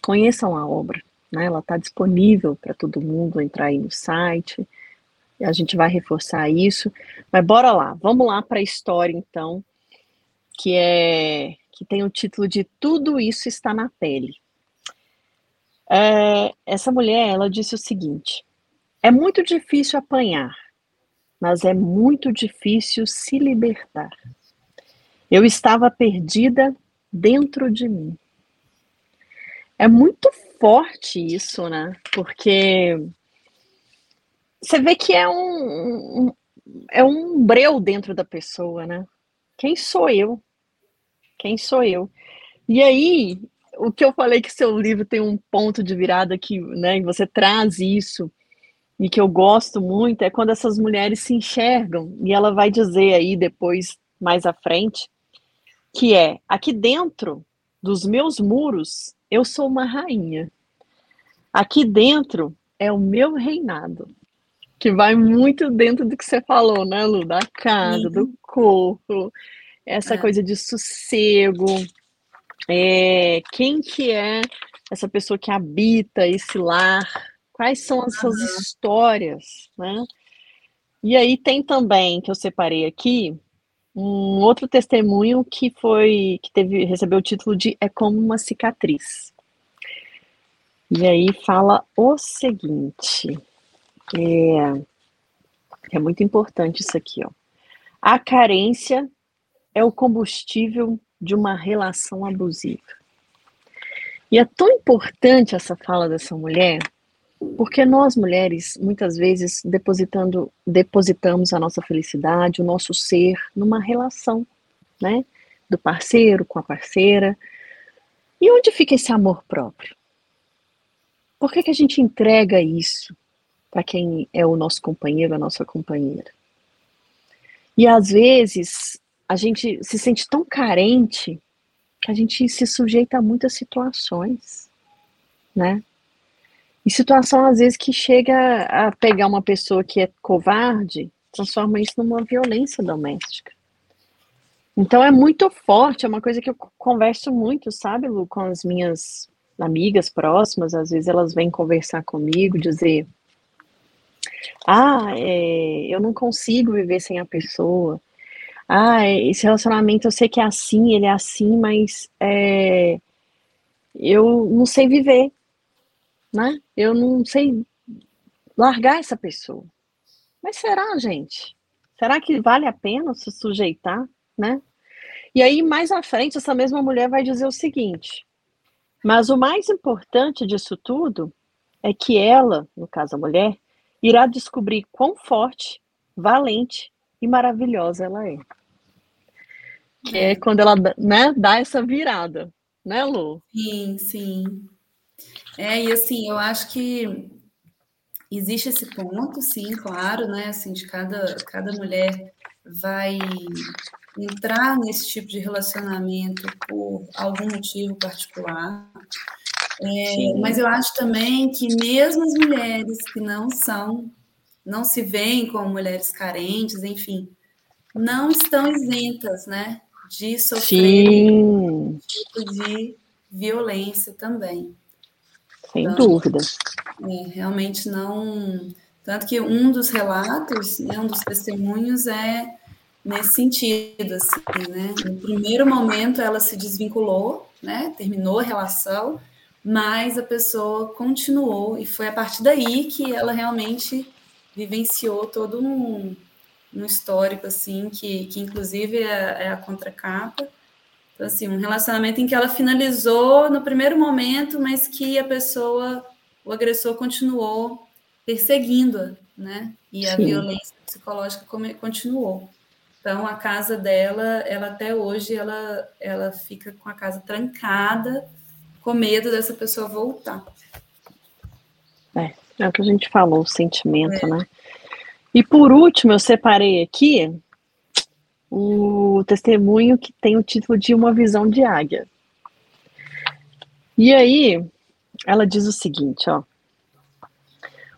conheçam a obra, né? Ela está disponível para todo mundo entrar aí no site, a gente vai reforçar isso, mas bora lá, vamos lá para a história, então, que é que tem o título de Tudo Isso Está na Pele. É, essa mulher, ela disse o seguinte, é muito difícil apanhar, mas é muito difícil se libertar. Eu estava perdida dentro de mim. É muito forte isso, né? Porque você vê que é um, um é um breu dentro da pessoa, né? Quem sou eu? Quem sou eu? E aí, o que eu falei que seu livro tem um ponto de virada que, né, você traz isso e que eu gosto muito é quando essas mulheres se enxergam, e ela vai dizer aí depois, mais à frente, que é aqui dentro dos meus muros eu sou uma rainha. Aqui dentro é o meu reinado. Que vai muito dentro do que você falou, né, Lu? Da casa, do corpo, essa é. coisa de sossego. É, quem que é essa pessoa que habita esse lar Quais são as suas uhum. histórias, né? E aí tem também que eu separei aqui um outro testemunho que foi que teve recebeu o título de é como uma cicatriz. E aí fala o seguinte, é, é muito importante isso aqui, ó. A carência é o combustível de uma relação abusiva. E é tão importante essa fala dessa mulher, porque nós mulheres, muitas vezes, depositando, depositamos a nossa felicidade, o nosso ser, numa relação, né? Do parceiro com a parceira. E onde fica esse amor próprio? Por que, que a gente entrega isso para quem é o nosso companheiro, a nossa companheira? E às vezes a gente se sente tão carente que a gente se sujeita a muitas situações, né? E situação, às vezes, que chega a pegar uma pessoa que é covarde, transforma isso numa violência doméstica. Então é muito forte, é uma coisa que eu converso muito, sabe, Lu, com as minhas amigas próximas, às vezes elas vêm conversar comigo, dizer: Ah, é, eu não consigo viver sem a pessoa. Ah, esse relacionamento eu sei que é assim, ele é assim, mas é, eu não sei viver né? Eu não sei largar essa pessoa. Mas será, gente? Será que vale a pena se sujeitar, né? E aí, mais à frente, essa mesma mulher vai dizer o seguinte: mas o mais importante disso tudo é que ela, no caso a mulher, irá descobrir quão forte, valente e maravilhosa ela é. Que é, é quando ela né, dá essa virada, né, Lu? Sim, sim. É, e assim, eu acho que existe esse ponto, sim, claro, né? Assim, de cada, cada mulher vai entrar nesse tipo de relacionamento por algum motivo particular. É, mas eu acho também que mesmo as mulheres que não são, não se veem como mulheres carentes, enfim, não estão isentas, né, de sofrer um tipo de violência também. Sem então, dúvida. É, realmente não. Tanto que um dos relatos, né, um dos testemunhos é nesse sentido, assim, né? No primeiro momento ela se desvinculou, né? Terminou a relação, mas a pessoa continuou e foi a partir daí que ela realmente vivenciou todo um, um histórico assim que, que inclusive é, é a contracapa então, assim, um relacionamento em que ela finalizou no primeiro momento, mas que a pessoa, o agressor, continuou perseguindo-a, né? E a Sim. violência psicológica continuou. Então, a casa dela, ela até hoje, ela, ela fica com a casa trancada, com medo dessa pessoa voltar. É, é o que a gente falou, o sentimento, é. né? E por último, eu separei aqui o testemunho que tem o título de Uma Visão de Águia. E aí, ela diz o seguinte, ó.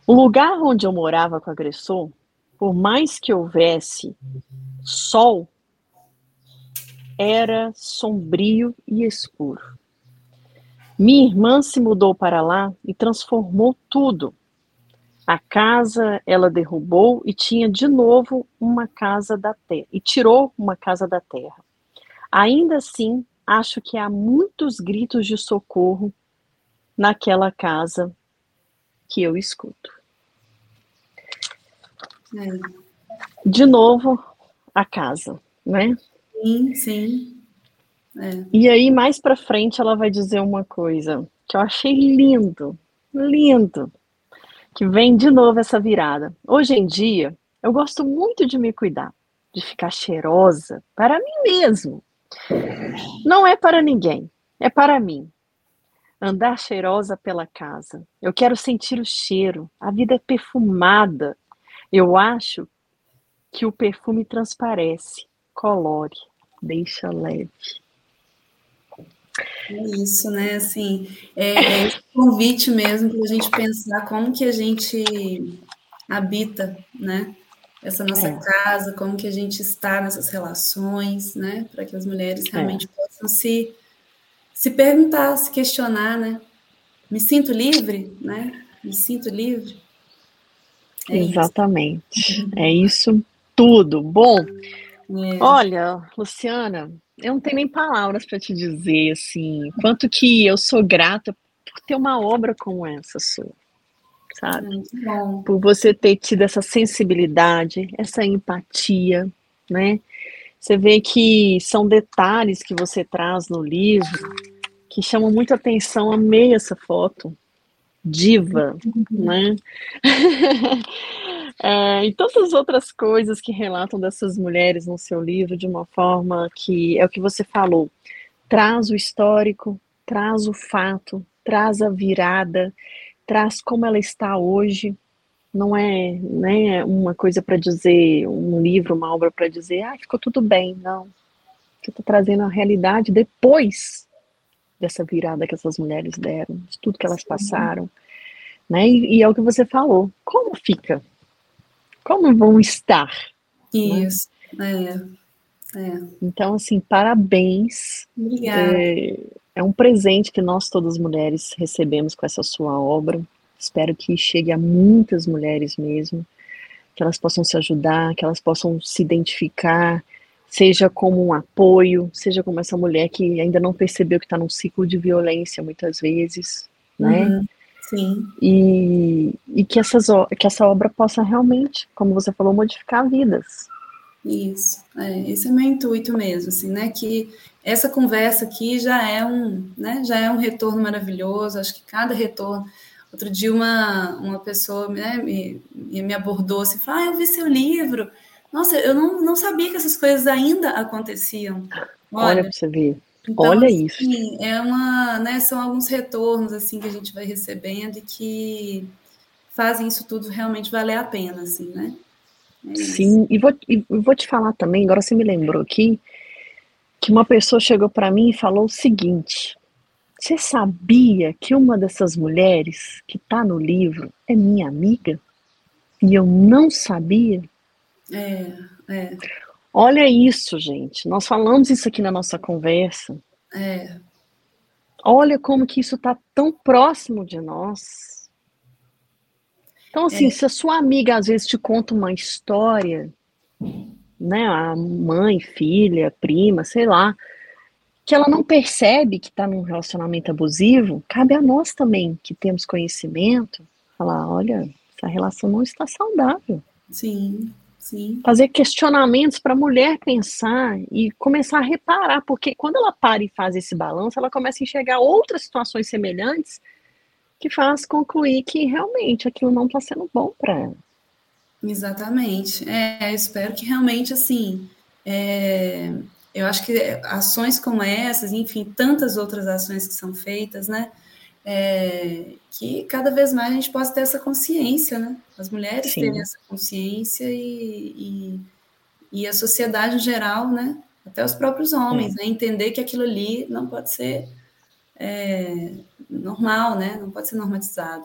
O lugar onde eu morava com o agressor, por mais que houvesse sol, era sombrio e escuro. Minha irmã se mudou para lá e transformou tudo. A casa ela derrubou e tinha de novo uma casa da terra, e tirou uma casa da terra. Ainda assim, acho que há muitos gritos de socorro naquela casa que eu escuto. É. De novo, a casa, né? Sim, sim. É. E aí, mais para frente, ela vai dizer uma coisa que eu achei lindo, lindo que vem de novo essa virada. Hoje em dia, eu gosto muito de me cuidar, de ficar cheirosa para mim mesmo. Não é para ninguém, é para mim. Andar cheirosa pela casa. Eu quero sentir o cheiro. A vida é perfumada. Eu acho que o perfume transparece, colore, deixa leve. É isso, né? Assim, é, é esse convite mesmo para a gente pensar como que a gente habita, né? Essa nossa é. casa, como que a gente está nessas relações, né? Para que as mulheres é. realmente é. possam se, se perguntar, se questionar, né? Me sinto livre, né? Me sinto livre. É Exatamente. Isso. É isso tudo. Bom, é. olha, Luciana, eu não tenho nem palavras para te dizer, assim, quanto que eu sou grata por ter uma obra como essa sua, sabe? Por você ter tido essa sensibilidade, essa empatia, né? Você vê que são detalhes que você traz no livro que chamam muita atenção. Amei essa foto. Diva, uhum. né? É, e tantas outras coisas que relatam dessas mulheres no seu livro de uma forma que é o que você falou, traz o histórico, traz o fato, traz a virada, traz como ela está hoje. Não é né, uma coisa para dizer, um livro, uma obra para dizer, ah, ficou tudo bem. Não. Você está trazendo a realidade depois dessa virada que essas mulheres deram, de tudo que elas passaram. Né? E, e, é o que você falou. Como fica? Como vão estar? Isso. Né? É. é. Então, assim, parabéns. Obrigada. É, é um presente que nós, todas mulheres, recebemos com essa sua obra. Espero que chegue a muitas mulheres mesmo, que elas possam se ajudar, que elas possam se identificar, seja como um apoio, seja como essa mulher que ainda não percebeu que está num ciclo de violência muitas vezes, né? Uhum, sim. E, e que, essas, que essa obra possa realmente, como você falou, modificar vidas. Isso, é, esse é meu intuito mesmo, assim, né? Que essa conversa aqui já é um, né? Já é um retorno maravilhoso. Acho que cada retorno. Outro dia uma, uma pessoa né, me, me abordou assim, falou, ah, eu vi seu livro. Nossa, eu não, não sabia que essas coisas ainda aconteciam. Olha, Olha para você ver. Então, Olha assim, isso. É uma, né, são alguns retornos assim que a gente vai recebendo e que fazem isso tudo realmente valer a pena, assim, né? É Sim, e vou, e vou te falar também, agora você me lembrou aqui, que uma pessoa chegou para mim e falou o seguinte: Você sabia que uma dessas mulheres que está no livro é minha amiga? E eu não sabia? É, é. Olha isso, gente. Nós falamos isso aqui na nossa conversa. É. Olha como que isso está tão próximo de nós. Então, assim, é. se a sua amiga às vezes te conta uma história, né, a mãe, filha, prima, sei lá, que ela não percebe que está num relacionamento abusivo, cabe a nós também, que temos conhecimento, falar, olha, essa relação não está saudável. Sim. Sim. Fazer questionamentos para a mulher pensar e começar a reparar, porque quando ela para e faz esse balanço, ela começa a enxergar outras situações semelhantes que faz concluir que realmente aquilo não está sendo bom para ela. Exatamente. É, eu espero que realmente, assim, é, eu acho que ações como essas, enfim, tantas outras ações que são feitas, né, é, que cada vez mais a gente possa ter essa consciência, né? As mulheres Sim. terem essa consciência e, e, e, a sociedade em geral, né? Até os próprios homens, é. né? Entender que aquilo ali não pode ser é, normal, né? Não pode ser normatizado.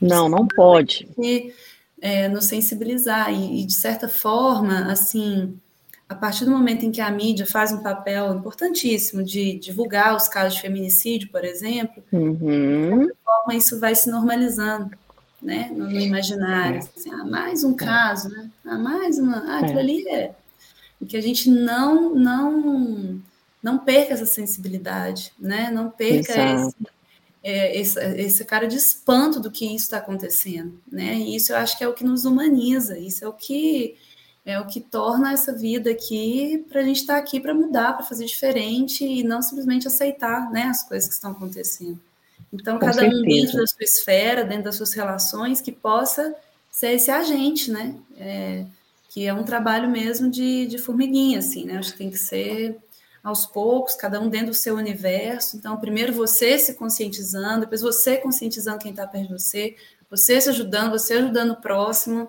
Não, não pode. E, é, nos sensibilizar e, e, de certa forma, assim, a partir do momento em que a mídia faz um papel importantíssimo de divulgar os casos de feminicídio, por exemplo, uhum. de forma isso vai se normalizando, né, no, no imaginário. É. Assim, ah, mais um caso, né? Ah, mais uma. Ah, aquilo é. ali é. E que a gente não, não, não perca essa sensibilidade, né? Não perca esse, é, esse, esse, cara de espanto do que isso está acontecendo, né? E isso eu acho que é o que nos humaniza, isso é o que é o que torna essa vida aqui para a gente estar tá aqui para mudar, para fazer diferente e não simplesmente aceitar né, as coisas que estão acontecendo. Então, Com cada certeza. um dentro da sua esfera, dentro das suas relações, que possa ser esse agente, né? É, que é um trabalho mesmo de, de formiguinha, assim, né? Acho que tem que ser aos poucos, cada um dentro do seu universo. Então, primeiro você se conscientizando, depois você conscientizando quem está perto de você, você se ajudando, você ajudando o próximo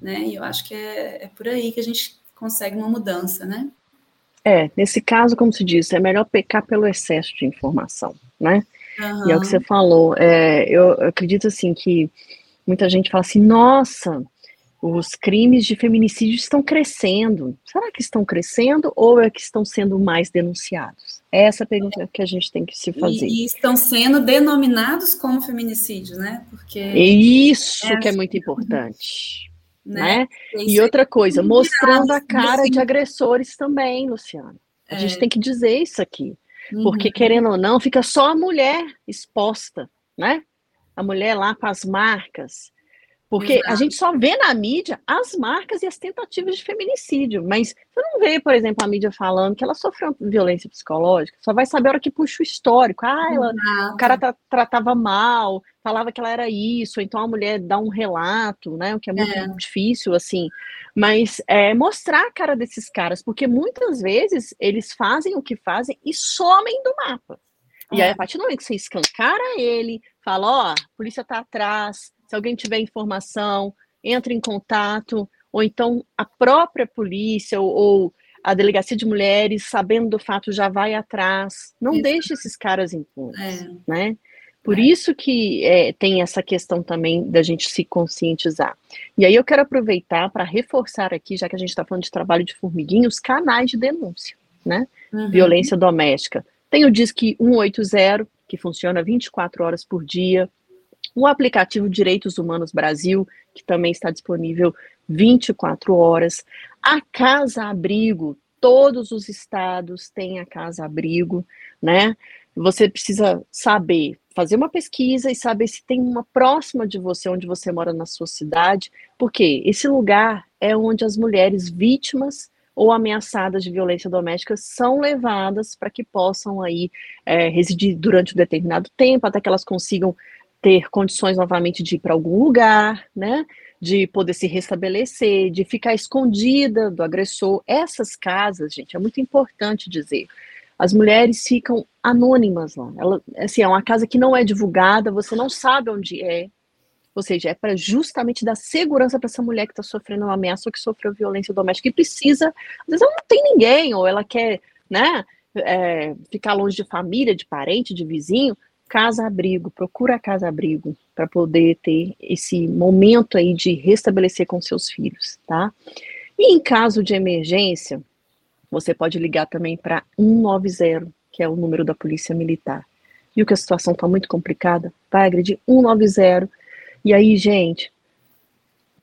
né? E eu acho que é, é por aí que a gente consegue uma mudança, né? É, nesse caso, como se diz, é melhor pecar pelo excesso de informação, né? Uhum. E é o que você falou. É, eu acredito assim que muita gente fala assim, nossa, os crimes de feminicídio estão crescendo. Será que estão crescendo ou é que estão sendo mais denunciados? É essa pergunta que a gente tem que se fazer. E, e estão sendo denominados como feminicídio, né? Porque isso é que é muito importante né? né? E outra coisa, mostrando a cara assim. de agressores também, Luciana. A é. gente tem que dizer isso aqui. Uhum. Porque, querendo ou não, fica só a mulher exposta, né? A mulher lá com as marcas. Porque Exato. a gente só vê na mídia as marcas e as tentativas de feminicídio, mas você não vê, por exemplo, a mídia falando que ela sofreu violência psicológica, só vai saber a hora que puxa o histórico. Ah, ela, o cara tratava mal, falava que ela era isso, então a mulher dá um relato, né? O que é muito é. difícil, assim. Mas é, mostrar a cara desses caras, porque muitas vezes eles fazem o que fazem e somem do mapa. E aí, a partir do momento que você escancara ele, fala, ó, oh, a polícia tá atrás, se alguém tiver informação, entre em contato, ou então a própria polícia ou, ou a delegacia de mulheres, sabendo do fato, já vai atrás. Não isso. deixe esses caras impunes, é. né? Por é. isso que é, tem essa questão também da gente se conscientizar. E aí eu quero aproveitar para reforçar aqui, já que a gente está falando de trabalho de formiguinha, os canais de denúncia, né? Uhum. Violência doméstica. Tem o Disque 180, que funciona 24 horas por dia. O aplicativo Direitos Humanos Brasil, que também está disponível 24 horas. A Casa Abrigo, todos os estados têm a Casa Abrigo, né? Você precisa saber, fazer uma pesquisa e saber se tem uma próxima de você, onde você mora na sua cidade, porque esse lugar é onde as mulheres vítimas ou ameaçadas de violência doméstica são levadas para que possam aí é, residir durante um determinado tempo, até que elas consigam ter condições novamente de ir para algum lugar, né? De poder se restabelecer, de ficar escondida do agressor. Essas casas, gente, é muito importante dizer. As mulheres ficam anônimas lá. Ela, assim, é uma casa que não é divulgada, você não sabe onde é, ou seja, é para justamente dar segurança para essa mulher que está sofrendo uma ameaça ou que sofreu violência doméstica e precisa, às vezes ela não tem ninguém, ou ela quer, né, é, ficar longe de família, de parente, de vizinho, casa-abrigo, procura casa-abrigo para poder ter esse momento aí de restabelecer com seus filhos, tá? E em caso de emergência, você pode ligar também para 190, que é o número da Polícia Militar. Viu que a situação está muito complicada? Vai agredir 190 e aí, gente,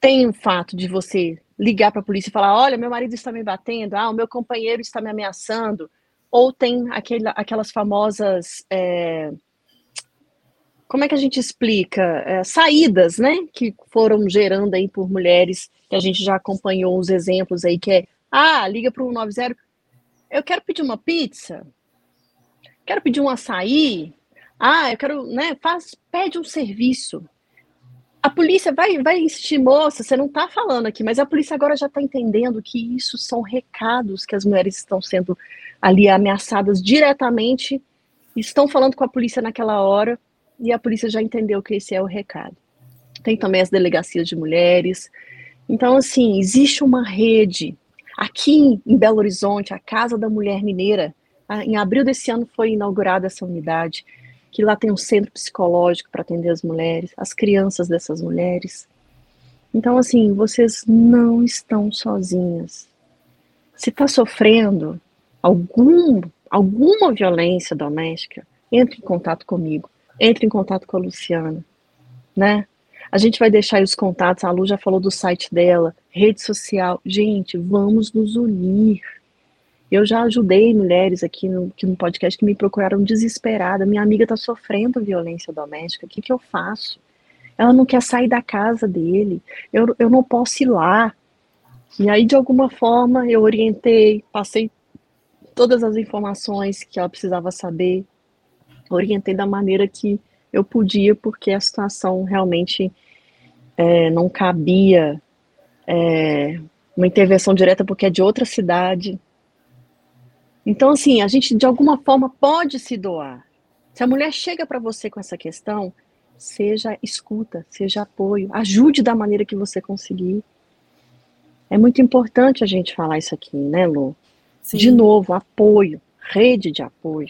tem o fato de você ligar para a polícia e falar: olha, meu marido está me batendo, ah, o meu companheiro está me ameaçando, ou tem aquele, aquelas famosas. É, como é que a gente explica? É, saídas, né? Que foram gerando aí por mulheres, que a gente já acompanhou os exemplos aí, que é: ah, liga para o 190, eu quero pedir uma pizza, quero pedir um açaí, ah, eu quero, né? Faz, pede um serviço a polícia vai, vai insistir, moça, você não está falando aqui, mas a polícia agora já está entendendo que isso são recados que as mulheres estão sendo ali ameaçadas diretamente, estão falando com a polícia naquela hora, e a polícia já entendeu que esse é o recado. Tem também as delegacias de mulheres. Então, assim, existe uma rede. Aqui em Belo Horizonte, a Casa da Mulher Mineira, em abril desse ano foi inaugurada essa unidade que lá tem um centro psicológico para atender as mulheres, as crianças dessas mulheres. Então, assim, vocês não estão sozinhas. Se está sofrendo algum, alguma violência doméstica, entre em contato comigo, entre em contato com a Luciana, né? A gente vai deixar aí os contatos, a Lu já falou do site dela, rede social. Gente, vamos nos unir. Eu já ajudei mulheres aqui no, aqui no podcast que me procuraram desesperada. Minha amiga está sofrendo violência doméstica. O que, que eu faço? Ela não quer sair da casa dele. Eu, eu não posso ir lá. E aí, de alguma forma, eu orientei, passei todas as informações que ela precisava saber, orientei da maneira que eu podia, porque a situação realmente é, não cabia é, uma intervenção direta, porque é de outra cidade, então, assim, a gente de alguma forma pode se doar. Se a mulher chega para você com essa questão, seja escuta, seja apoio, ajude da maneira que você conseguir. É muito importante a gente falar isso aqui, né, Lu? Sim. De novo, apoio, rede de apoio.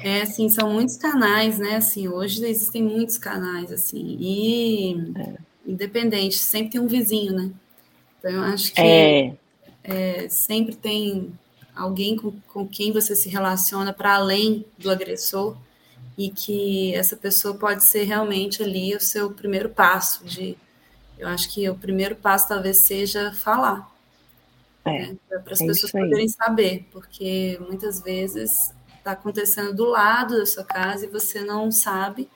É, assim, são muitos canais, né? Assim, hoje existem muitos canais, assim, e é. independente, sempre tem um vizinho, né? Então eu acho que é é, sempre tem alguém com, com quem você se relaciona para além do agressor e que essa pessoa pode ser realmente ali o seu primeiro passo de eu acho que o primeiro passo talvez seja falar é, né, para as é pessoas poderem saber porque muitas vezes está acontecendo do lado da sua casa e você não sabe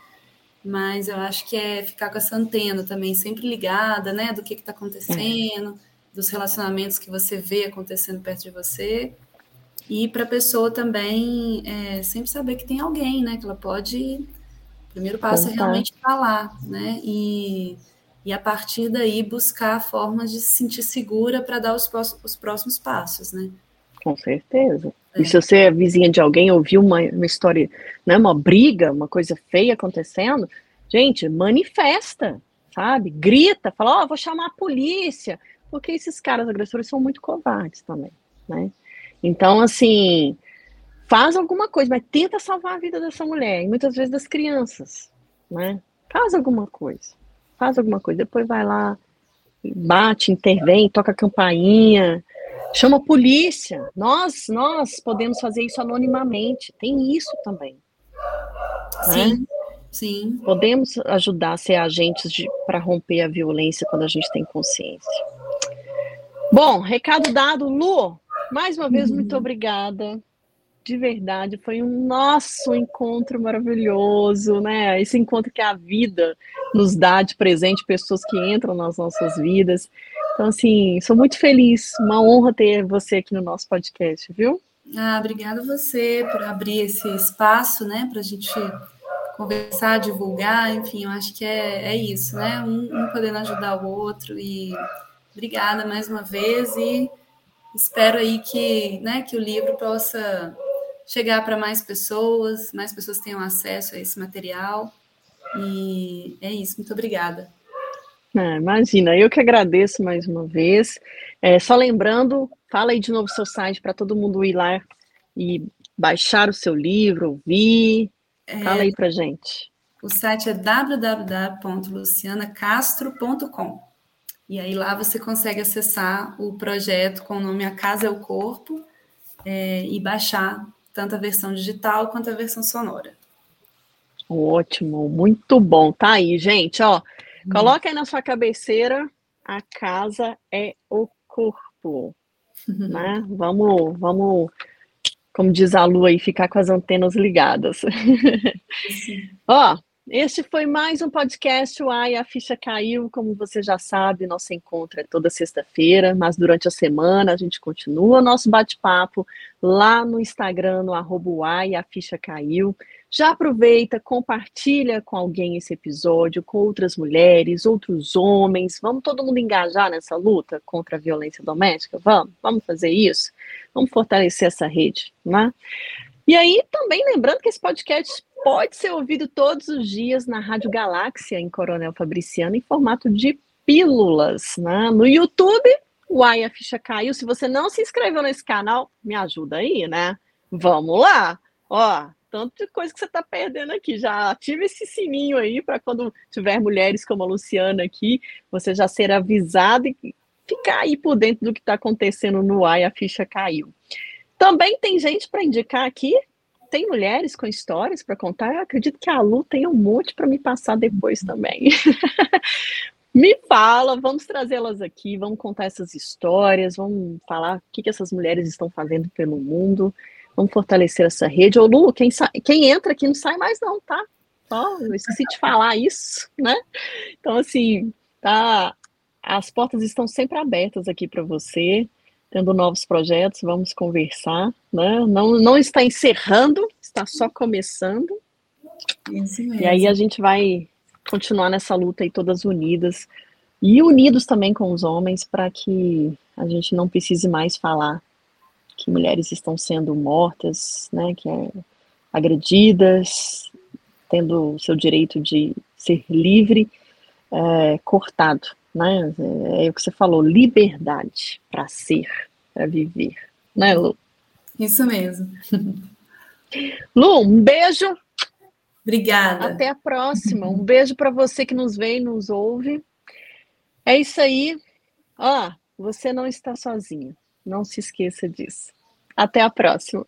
mas eu acho que é ficar com essa antena também sempre ligada né do que está acontecendo é dos relacionamentos que você vê acontecendo perto de você. E para a pessoa também é, sempre saber que tem alguém, né? Que ela pode. O primeiro passo é realmente falar, né? E, e a partir daí buscar formas de se sentir segura para dar os, os próximos passos, né? Com certeza. É. E se você é vizinha de alguém, ouviu uma, uma história, né, uma briga, uma coisa feia acontecendo, gente, manifesta, sabe? Grita, fala, ó, oh, vou chamar a polícia, porque esses caras agressores são muito covardes também, né? Então, assim, faz alguma coisa, mas tenta salvar a vida dessa mulher, e muitas vezes das crianças, né? Faz alguma coisa, faz alguma coisa, depois vai lá, bate, intervém, toca a campainha, chama a polícia. Nós, nós podemos fazer isso anonimamente, tem isso também. Né? Sim. Né? Sim. Podemos ajudar a ser agentes para romper a violência quando a gente tem consciência. Bom, recado dado, Lu. Mais uma vez, uhum. muito obrigada. De verdade, foi um nosso encontro maravilhoso, né? Esse encontro que a vida nos dá de presente, pessoas que entram nas nossas vidas. Então, assim, sou muito feliz, uma honra ter você aqui no nosso podcast, viu? Ah, obrigada você por abrir esse espaço, né, para a gente conversar, divulgar, enfim, eu acho que é, é isso, né? Um, um podendo ajudar o outro e obrigada mais uma vez e espero aí que, né, que o livro possa chegar para mais pessoas, mais pessoas tenham acesso a esse material e é isso, muito obrigada. Ah, imagina, eu que agradeço mais uma vez. É, só lembrando, fala aí de novo o seu site para todo mundo ir lá e baixar o seu livro, ouvir, é, Fala aí para gente. O site é www.lucianacastro.com. E aí lá você consegue acessar o projeto com o nome A Casa é o Corpo é, e baixar tanto a versão digital quanto a versão sonora. Ótimo, muito bom. Tá aí, gente, ó. Coloca aí na sua cabeceira, a casa é o corpo. né? Vamos, vamos como diz a Lu aí, ficar com as antenas ligadas. Ó, este foi mais um podcast. Uai, a ficha caiu. Como você já sabe, nosso encontro é toda sexta-feira, mas durante a semana a gente continua nosso bate-papo lá no Instagram, no arroba Uai, a ficha caiu. Já aproveita, compartilha com alguém esse episódio, com outras mulheres, outros homens. Vamos todo mundo engajar nessa luta contra a violência doméstica? Vamos, vamos fazer isso? Vamos fortalecer essa rede, né? E aí, também lembrando que esse podcast pode ser ouvido todos os dias na Rádio Galáxia, em Coronel Fabriciano, em formato de pílulas, né? No YouTube, Uai, a ficha caiu. Se você não se inscreveu nesse canal, me ajuda aí, né? Vamos lá! Ó, tanto de coisa que você está perdendo aqui. Já ative esse sininho aí para quando tiver mulheres como a Luciana aqui, você já ser avisado e ficar aí por dentro do que está acontecendo no ar e a ficha caiu. Também tem gente para indicar aqui. Tem mulheres com histórias para contar. Eu acredito que a Lu tem um monte para me passar depois também. me fala, vamos trazê-las aqui, vamos contar essas histórias, vamos falar o que, que essas mulheres estão fazendo pelo mundo. Vamos fortalecer essa rede. Ô, Lu, quem, quem entra aqui não sai mais, não, tá? Só, eu esqueci de falar isso, né? Então, assim, tá. As portas estão sempre abertas aqui para você, tendo novos projetos, vamos conversar, né? Não, não está encerrando, está só começando. E aí a gente vai continuar nessa luta aí todas unidas e unidos também com os homens para que a gente não precise mais falar que mulheres estão sendo mortas, né, que é agredidas, tendo o seu direito de ser livre, é, cortado, né? É, é o que você falou, liberdade para ser, para viver, né, Lu? Isso mesmo. Lu, um beijo. Obrigada. Até a próxima. Um beijo para você que nos vê e nos ouve. É isso aí. Ó, você não está sozinha. Não se esqueça disso. Até a próxima.